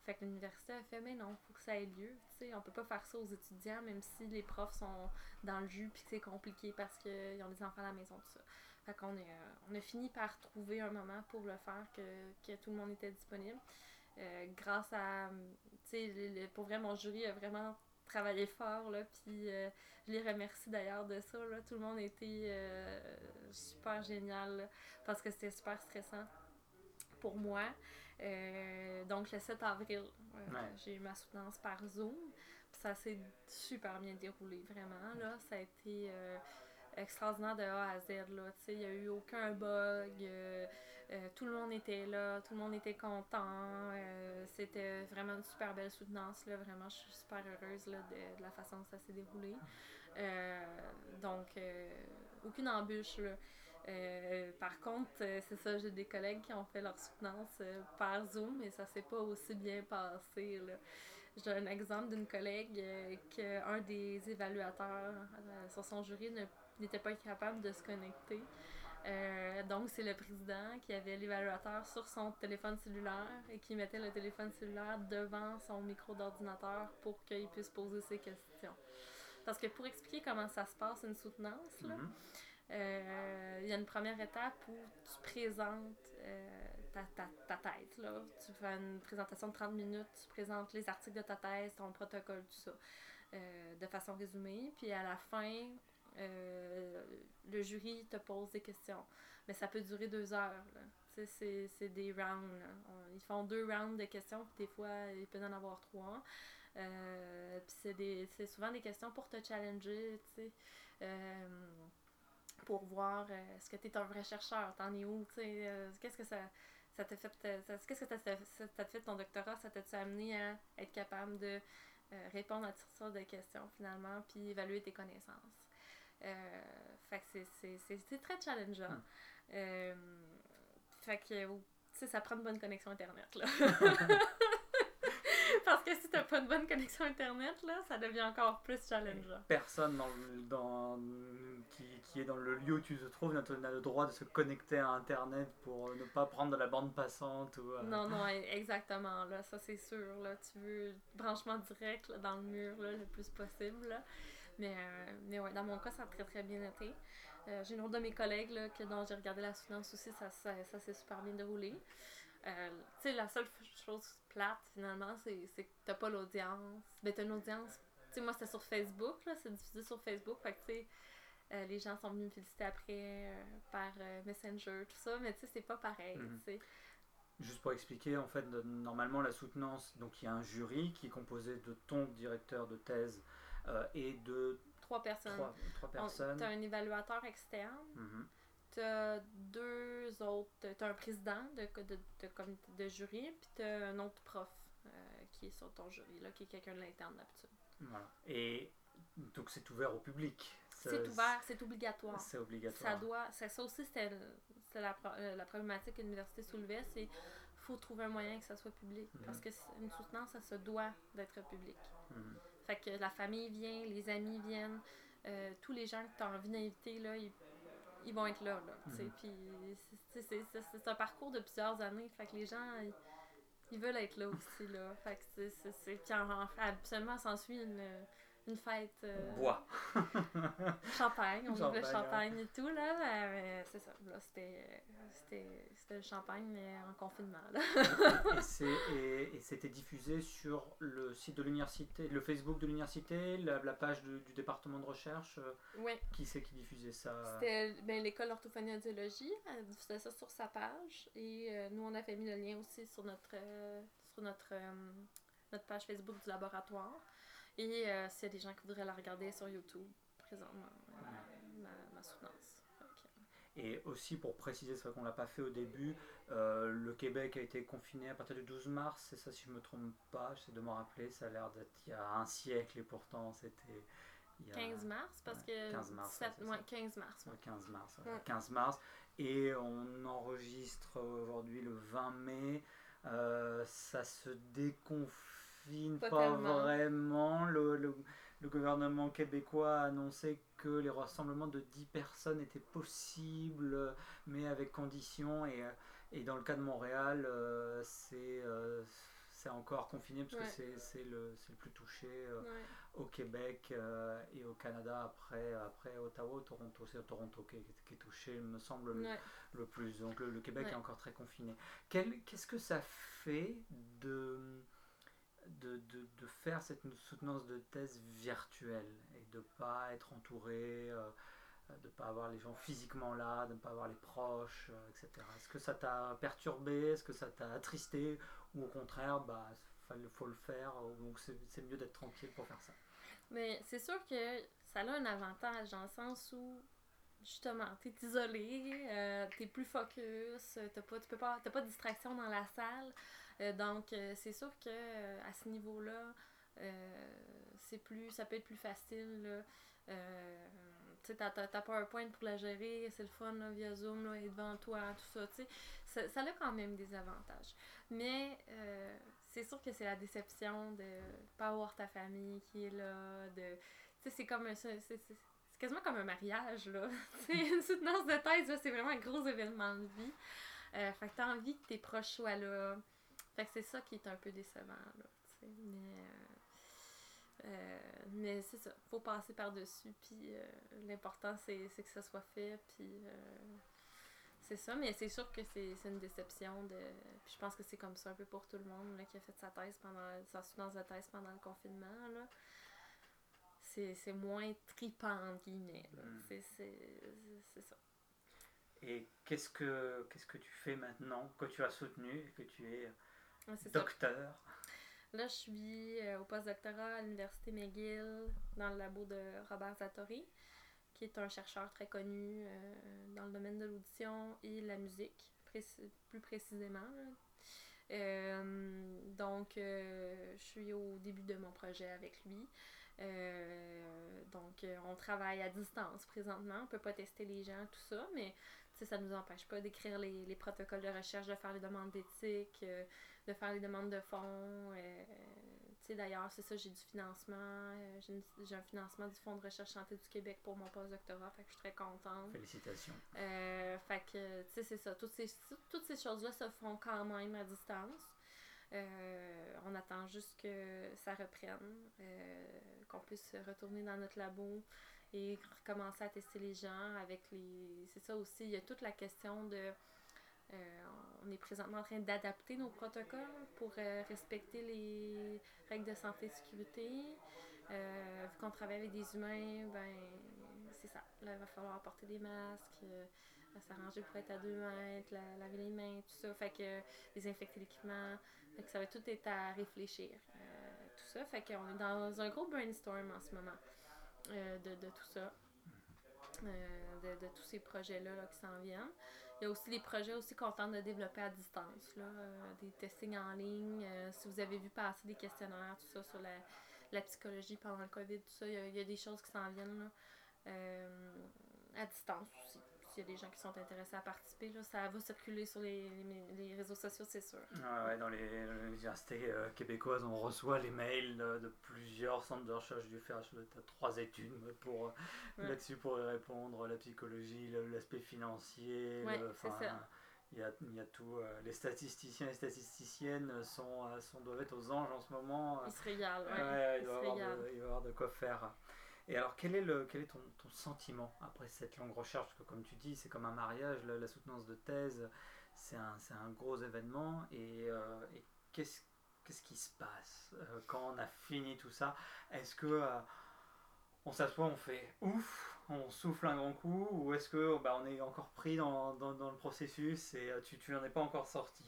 Fait que l'université a fait, mais non, faut que ça ait lieu. Tu sais, on peut pas faire ça aux étudiants, même si les profs sont dans le jus puis que c'est compliqué parce qu'ils ont des enfants à la maison, tout ça. Fait qu'on est, on a fini par trouver un moment pour le faire, que, que tout le monde était disponible. Euh, grâce à, tu sais, le- le- pour vrai, mon jury a vraiment travaillé fort, là, puis euh, je les remercie d'ailleurs de ça, là. Tout le monde était euh, super génial, là, parce que c'était super stressant pour moi. Euh, donc, le 7 avril, Ouais. j'ai eu ma soutenance par Zoom. Puis ça s'est super bien déroulé, vraiment. Là. Ça a été extraordinaire de A à Z. Là. Tu sais, Il n'y a eu aucun bug. Euh, tout le monde était là. Tout le monde était content. euh, C'était vraiment une super belle soutenance. Là. Vraiment, je suis super heureuse là, de, la façon dont ça s'est déroulé. Euh, donc, aucune embûche. Là. Par contre, c'est ça, j'ai des collègues qui ont fait leur soutenance par Zoom, mais ça s'est pas aussi bien passé. J'ai un exemple d'une collègue qu'un des évaluateurs sur son jury n'était pas capable de se connecter. Euh, donc, c'est le président qui avait l'évaluateur sur son téléphone cellulaire et qui mettait le téléphone cellulaire devant son micro d'ordinateur pour qu'il puisse poser ses questions. Parce que pour expliquer comment ça se passe, une soutenance, Mhm. euh, il y a une première étape où tu présentes euh, ta, ta, ta thèse. Là. Tu fais une présentation de 30 minutes, tu présentes les articles de ta thèse, ton protocole, tout ça, de façon résumée. Puis à la fin, euh, le jury te pose des questions. Mais ça peut durer deux heures. C'est c'est des rounds. ils font deux rounds de questions, puis des fois, il peut en avoir trois. Euh, puis c'est des- c'est souvent des questions pour te challenger, tu sais. Euh, pour voir est-ce que tu es un vrai chercheur, t'en es où, tu sais, qu'est-ce que ça ça t'a fait ça- qu'est-ce que ça t'a ça t'a fait ton doctorat, ça t'a amené à être capable de répondre à toutes sortes de questions finalement, puis évaluer tes connaissances? Euh, fait que c'est- très challengeant. Hmm. Euh, fait que, tu sais, ça prend une bonne connexion Internet, là. [LAUGHS] Parce que si t'as pas une bonne connexion Internet, là, ça devient encore plus challengeant. Personne dans le- dans, qui, qui est dans le lieu où tu te trouves n'a le droit de se connecter à Internet pour ne pas prendre de la bande passante. Ou, euh, Non, non, e- exactement, là, ça c'est sûr, là, tu veux branchement direct là, dans le mur, là, le plus possible, là. Mais, euh, mais ouais, dans mon cas, ça a très très bien été. Euh, j'ai une autre de mes collègues, là, que, dont j'ai regardé la soutenance aussi, ça, ça, ça s'est super bien déroulé. Euh, tu sais, la seule chose plate, finalement, c'est c'est que t'as pas l'audience. Ben, t'as une audience, tu sais, moi, c'était sur Facebook, là, c'est diffusé sur Facebook, fait que, tu sais, euh, les gens sont venus me féliciter après euh, par Messenger, tout ça, mais tu sais, c'est pas pareil, Mhm. tu sais. Juste pour expliquer, en fait, normalement la soutenance, donc il y a un jury qui est composé de ton directeur de thèse euh, et de Trois personnes. trois, trois On- personnes. T'as un évaluateur externe, Mhm. t'as deux autres, t'as un président de, de, de jury, puis t'as un autre prof euh, qui est sur ton jury, là, qui est quelqu'un de l'interne d'habitude. Voilà. Et donc c'est ouvert au public. Ça- C'est ouvert, c'est obligatoire. C'est obligatoire. Ça doit, c'est ça aussi, c'était la, euh, la problématique que l'université soulevait, c'est faut trouver un moyen que ça soit public. Mhm. Parce que une soutenance, ça se doit d'être public. Mhm. Fait que la famille vient, les amis viennent, euh, tous les gens que tu as envie d'inviter, là, ils, ils vont être là. là. Mhm. Puis c'est- un parcours de plusieurs années. Fait que les gens, ils, ils veulent être là aussi. Là. Fait que c'est- Puis en- en- absolument, s'ensuit une, une fête. euh, Bois. [LAUGHS] champagne, on ouvre le Champagne, et tout, là. mais- c'est ça. Là, c'était c'était- c'était le champagne, mais en confinement, là. et c'est- et- et c'était diffusé sur le site de l'université, le Facebook de l'université, la, la page de- du département de recherche. euh, Oui. Qui c'est qui diffusait ça? C'était ben, l'école d'orthophonie audiologie, elle diffusait ça sur sa page et euh, nous on avait mis le lien aussi sur notre euh, sur notre, euh, notre page Facebook du laboratoire. Et euh, s'il y a des gens qui voudraient la regarder sur YouTube présentement, euh, ma, ma soutenance. Fait que- Et aussi pour préciser, c'est vrai qu'on l'a pas fait au début, euh, le Québec a été confiné à partir du 12 mars, c'est ça si je me trompe pas, j'essaie de me rappeler, ça a l'air d'être il y a un siècle et pourtant c'était il y a- 15 mars, parce que. 15 mars, 17 ouais, c'est ouais, ça. 15 mars. Ouais, 15 mars. Ouais. 15 mars. Et on enregistre aujourd'hui le 20 mai. Euh, ça se déconfine Pas vraiment. Le, le- le gouvernement québécois a annoncé que les rassemblements de 10 personnes étaient possibles, mais avec conditions. Et, euh, et dans le cas de Montréal, euh, c'est euh, c'est encore confiné parce Ouais. que c'est- c'est le, c'est le plus touché. euh, Ouais. au Québec et au Canada après, après Ottawa, Toronto. C'est Toronto qui est, qui est touché, me semble, le, Ouais. le plus. Donc le, le Québec est encore très confiné. Quel- Qu'est-ce que ça fait de, de, de, de faire cette soutenance de thèse virtuelle et de ne pas être entouré, euh, de ne pas avoir les gens physiquement là, de ne pas avoir les proches, euh, etc. Est-ce que ça t'a perturbé? Est-ce que ça t'a attristé? Ou au contraire, bah, il faut le faire, donc c'est mieux d'être tranquille pour faire ça Mais c'est sûr que ça a un avantage dans le sens où justement, t'es isolé, euh, t'es plus focus, t'as pas, tu peux pas, pas de distraction dans la salle. Euh, donc euh, c'est sûr que euh, à ce niveau-là, c'est plus. ça peut être plus facile. Là. Tu sais, t'as, PowerPoint pour la gérer, c'est le fun via Zoom, là, et devant toi, tout ça, tu sais. Ça, a quand même des avantages. Mais c'est sûr que c'est la déception de pas avoir ta famille qui est là, de... Tu sais, c'est comme un... C'est, quasiment comme un mariage, là. [LAUGHS] c'est une soutenance de thèse, c'est vraiment un gros événement de vie. Fait que t'as envie que tes proches soient là. Fait que c'est ça qui est un peu décevant, là. Mais... euh, euh, mais c'est ça, faut passer par-dessus, puis euh, l'important c'est, que ça soit fait, puis euh, c'est ça, mais c'est sûr que c'est, une déception de. Puis je pense que c'est comme ça un peu pour tout le monde là, qui a fait sa thèse pendant. sa soutenance de thèse pendant le confinement. Là. C'est, moins tripant, entre guillemets. Mm. C'est, c'est ça. Et qu'est-ce que qu'est-ce que tu fais maintenant que tu as soutenu et que tu es Ouais, c'est ça. docteur Là, je suis euh, au post-doctorat à l'Université McGill dans le labo de Robert Zatori, qui est un chercheur très connu euh, dans le domaine de l'audition et la musique, précis- plus précisément. Euh, donc, euh, je suis au début de mon projet avec lui. Euh, donc, on travaille à distance présentement. On peut pas tester les gens, tout ça, mais ça ne nous empêche pas d'écrire les, les protocoles de recherche, de faire les demandes d'éthique, de faire les demandes de fonds. euh, d'ailleurs, c'est ça, j'ai du financement. euh, j'ai, un financement du Fonds de recherche santé du Québec pour mon postdoctorat, fait que je suis très contente. Félicitations. Euh, fait que, tu sais, c'est ça. Toutes ces, toutes ces choses-là se font quand même à distance. Euh, on attend juste que ça reprenne, euh, qu'on puisse retourner dans notre labo et recommencer à tester les gens avec les... C'est ça aussi, il y a toute la question de... euh, on est présentement en train d'adapter nos protocoles pour euh, respecter les règles de santé et sécurité. Euh, vu qu'on travaille avec des humains, ben c'est ça. Là, il va falloir porter des masques, s'arranger pour être à deux mètres, la- laver les mains, tout ça. Fait que désinfecter l'équipement. Fait que ça va tout être à réfléchir. tout ça. Fait qu'on est dans un gros brainstorm en ce moment de, de tout ça. de, de tous ces projets-là là, qui s'en viennent. Il y a aussi des projets aussi qu'on tente de développer à distance, là, euh, des testings en ligne. euh, si vous avez vu passer des questionnaires, tout ça, sur la, la psychologie pendant le COVID, tout ça, il y a, y a des choses qui s'en viennent là, euh, à distance aussi. S'il y a des gens qui sont intéressés à participer, là, ça va circuler sur les, les, les réseaux sociaux, c'est sûr. Ouais, ouais, dans les, les universités euh, québécoises, on reçoit les mails de, de plusieurs centres de recherche du FH. Tu as trois études pour, euh, Ouais. là-dessus pour y répondre la psychologie, l'aspect financier. Ouais, c'est ça. Il y a, il y a tout. euh, les statisticiens et statisticiennes sont, sont, doivent être aux anges en ce moment. Ils se régalent, ouais. Ouais, il, doit avoir régalent. de, il va y avoir de quoi faire. Et alors, quel est, le, quel est ton, ton sentiment après cette longue recherche? Parce que, comme tu dis, c'est comme un mariage, la, soutenance de thèse, c'est un, un gros événement. Et, euh, et qu'est-ce, qu'est-ce qui se passe euh, quand on a fini tout ça? Est-ce que euh, on s'assoit, on fait ouf, on souffle un grand coup? Ou est-ce que bah, on est encore pris dans, dans, le processus et tu, tu n'en es pas encore sorti?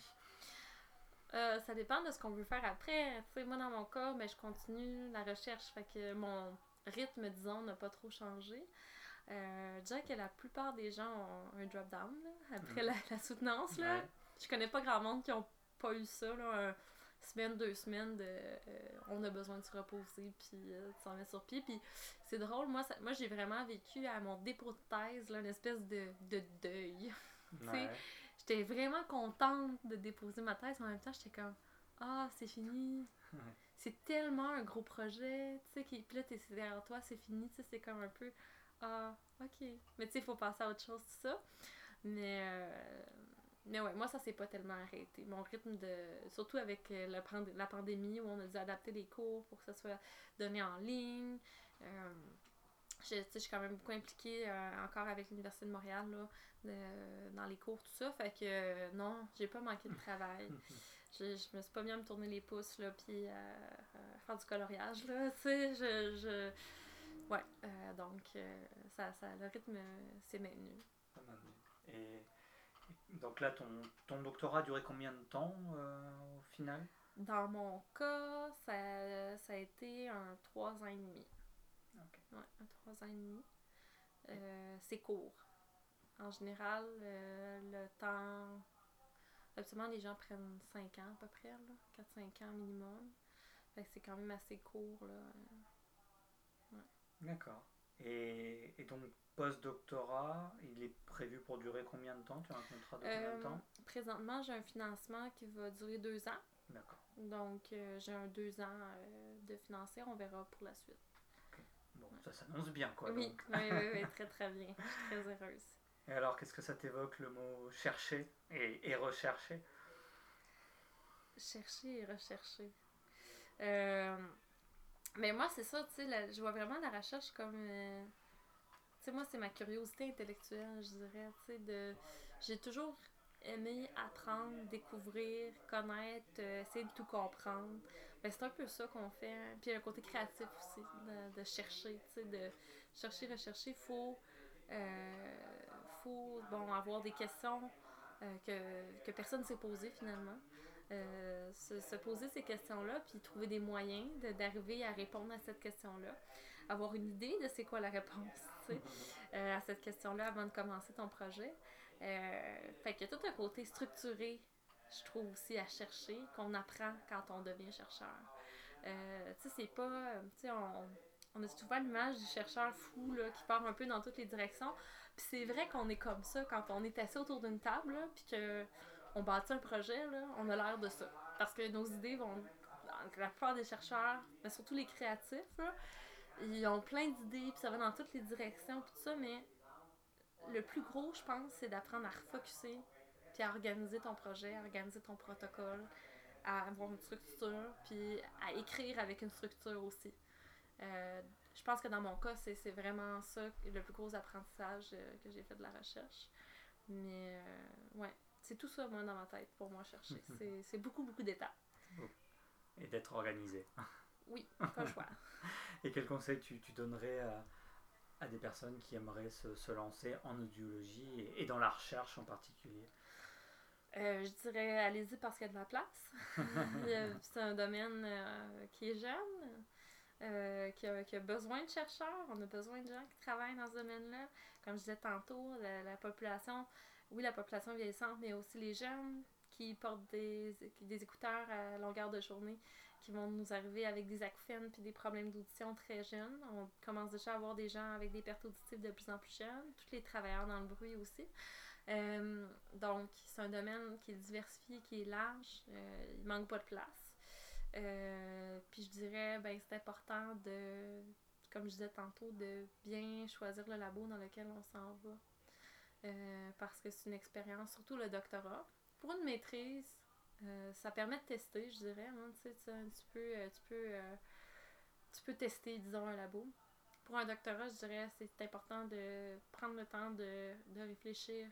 Ça dépend de ce qu'on veut faire après. Tu sais, moi, dans mon cas, ben, je continue la recherche. Fait que mon rythme, disons, n'a pas trop changé. Euh, je dirais que la plupart des gens ont un drop-down après Mhm. la, la soutenance. Là. Ouais. Je connais pas grand monde qui ont pas eu ça. Là, un semaine, deux semaines, de, euh, on a besoin de se reposer, puis euh, de s'en mettre sur pied. Puis c'est drôle, moi, ça- moi j'ai vraiment vécu à mon dépôt de thèse, là, une espèce de, de deuil. [LAUGHS] Ouais. J'étais vraiment contente de déposer ma thèse, mais en même temps, j'étais comme Ah, c'est fini. [LAUGHS] C'est tellement un gros projet, tu sais, qui puis là, t'es derrière toi, c'est fini, tu sais, c'est comme un peu Ah, ok. Mais tu sais, il faut passer à autre chose, tout ça. Mais, euh, mais ouais, moi, ça s'est pas tellement arrêté. Mon rythme de. Surtout avec euh, la, la pandémie où on a dû adapter les cours pour que ça soit donné en ligne. Euh, je, suis quand même beaucoup impliquée euh, encore avec l'Université de Montréal là, de- dans les cours, tout ça. Fait que non, j'ai pas manqué de travail. [LAUGHS] je, je me suis pas mis à me tourner les pouces, là, puis à, à faire du coloriage, là, tu sais, je... je... Ouais, euh, donc euh, ça, ça, le rythme euh, s'est maintenu. Et donc là, ton, ton doctorat a duré combien de temps euh, au final? Dans mon cas, ça, ça a été un trois ans et demi. Ouais, un trois ans et demi. Euh, c'est court. En général, euh, le temps... Absolument, les gens prennent 5 ans à peu près, là. 4-5 ans minimum. Fait que c'est quand même assez court, là. D'accord. Et, et donc, post-doctorat, il est prévu pour durer combien de temps? Tu as un contrat de combien de Euh, temps? présentement, j'ai un financement qui va durer deux ans. D'accord. Donc, euh, j'ai un deux ans euh, de financier. On verra pour la suite. Bon, ça s'annonce bien, quoi. oui, donc. oui, oui, oui, [LAUGHS] très, très bien. Je suis très heureuse. Et alors, qu'est-ce que ça t'évoque le mot chercher et, et rechercher? Chercher et rechercher. Euh, mais moi, c'est ça, tu sais, je vois vraiment la recherche comme. euh, tu sais, moi, c'est ma curiosité intellectuelle, je dirais, tu sais. J'ai toujours aimé apprendre, découvrir, connaître, euh, essayer de tout comprendre. Ben, c'est un peu ça qu'on fait. hein. Puis il y a un côté créatif aussi, de, chercher, tu sais, de chercher, rechercher. Il faut, bon, avoir des questions euh, que, que personne ne s'est posées finalement. Euh, se, se poser ces questions-là, puis trouver des moyens de- d'arriver à répondre à cette question-là. Avoir une idée de c'est quoi la réponse, sais, euh, à cette question-là avant de commencer ton projet. Fait qu'il y a tout un côté structuré, je trouve aussi, à chercher, qu'on apprend quand on devient chercheur. Tu sais, c'est pas... Tu sais, on, on a souvent l'image du chercheur fou, qui part un peu dans toutes les directions. Puis c'est vrai qu'on est comme ça quand on est assis autour d'une table, puis bâtit un projet, on a l'air de ça. Parce que nos idées vont... La plupart des chercheurs, mais surtout les créatifs, ils ont plein d'idées, puis ça va dans toutes les directions, tout ça, mais le plus gros, je pense, c'est d'apprendre à refocuser, puis à organiser ton projet, à organiser ton protocole, à avoir une structure, puis à écrire avec une structure aussi. Euh, je pense que dans mon cas, c'est vraiment ça le plus gros apprentissage euh, que j'ai fait de la recherche. Mais euh, ouais, c'est tout ça, moi, dans ma tête, pour moi, chercher. [LAUGHS] C'est- beaucoup, beaucoup d'étapes. et d'être organisé [LAUGHS] Oui, pas choix. Et quel conseil tu, tu donnerais à, à des personnes qui aimeraient se, se lancer en audiologie et, et dans la recherche en particulier? Euh, je dirais, allez-y parce qu'il y a de la place. [LAUGHS] C'est un domaine euh, qui est jeune, euh, qui, a, qui a besoin de chercheurs. On a besoin de gens qui travaillent dans ce domaine-là. Comme je disais tantôt, la, la population, oui, la population vieillissante, mais aussi les jeunes qui portent des, des écouteurs à longueur de journée, qui vont nous arriver avec des acouphènes puis des problèmes d'audition très jeunes. On commence déjà à avoir des gens avec des pertes auditives de plus en plus jeunes, tous les travailleurs dans le bruit aussi. Euh, donc, c'est un domaine qui est diversifié, qui est large. Euh, il manque pas de place. Euh, puis je dirais, ben, c'est important de, comme je disais tantôt, de bien choisir le labo dans lequel on s'en va. Euh, parce que c'est une expérience, surtout le doctorat. Pour une maîtrise, euh, ça permet de tester, je dirais. hein, tu, tu, peux, tu, peux, tu peux tester, disons, un labo. Pour un doctorat, je dirais c'est important de prendre le temps de, de réfléchir.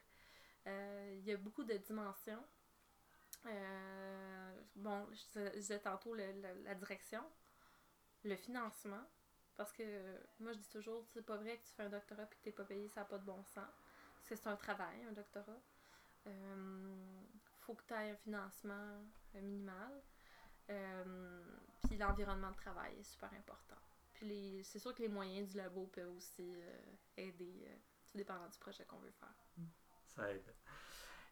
Il y a beaucoup de dimensions. Euh, bon, je disais, tantôt le- la direction, le financement, parce que moi je dis toujours, c'est pas vrai que tu fais un doctorat et que t'es pas payé, ça n'a pas de bon sens. Parce que c'est un travail, un doctorat. Euh, faut que tu aies un financement euh, minimal. Euh, puis l'environnement de travail est super important. Puis c'est sûr que les moyens du labo peuvent aussi aider, tout dépendant du projet qu'on veut faire. Ça aide.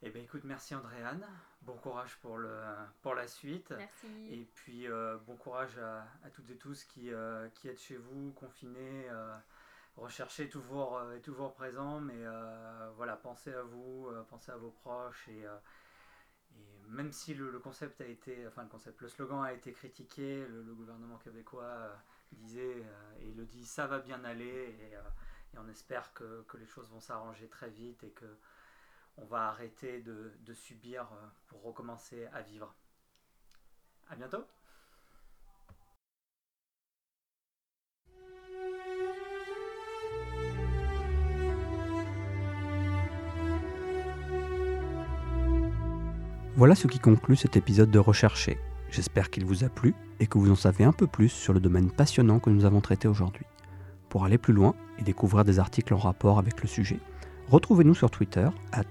Eh bien écoute, merci Andréane, bon courage pour, le, pour la suite. Merci. Et puis euh, bon courage à, à, toutes et tous qui, euh, qui êtes chez vous, confinés. Euh, recherchez toujours, euh, toujours présent, mais voilà, pensez à vous, pensez à vos proches et, et même si le, le, concept a été, enfin le concept, le slogan a été critiqué, le, le gouvernement québécois disait et le dit, ça va bien aller et, et on espère que, que, les choses vont s'arranger très vite et que on va arrêter de, subir pour recommencer à vivre. À bientôt Voilà ce qui conclut cet épisode de Rechercher. J'espère qu'il vous a plu et que vous en savez un peu plus sur le domaine passionnant que nous avons traité aujourd'hui. Pour aller plus loin et découvrir des articles en rapport avec le sujet, retrouvez-nous sur Twitter, at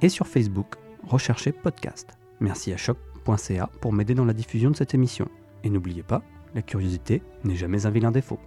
et sur Facebook, Rechercher Podcast. Merci à choc.ca pour m'aider dans la diffusion de cette émission. Et n'oubliez pas, la curiosité n'est jamais un vilain défaut.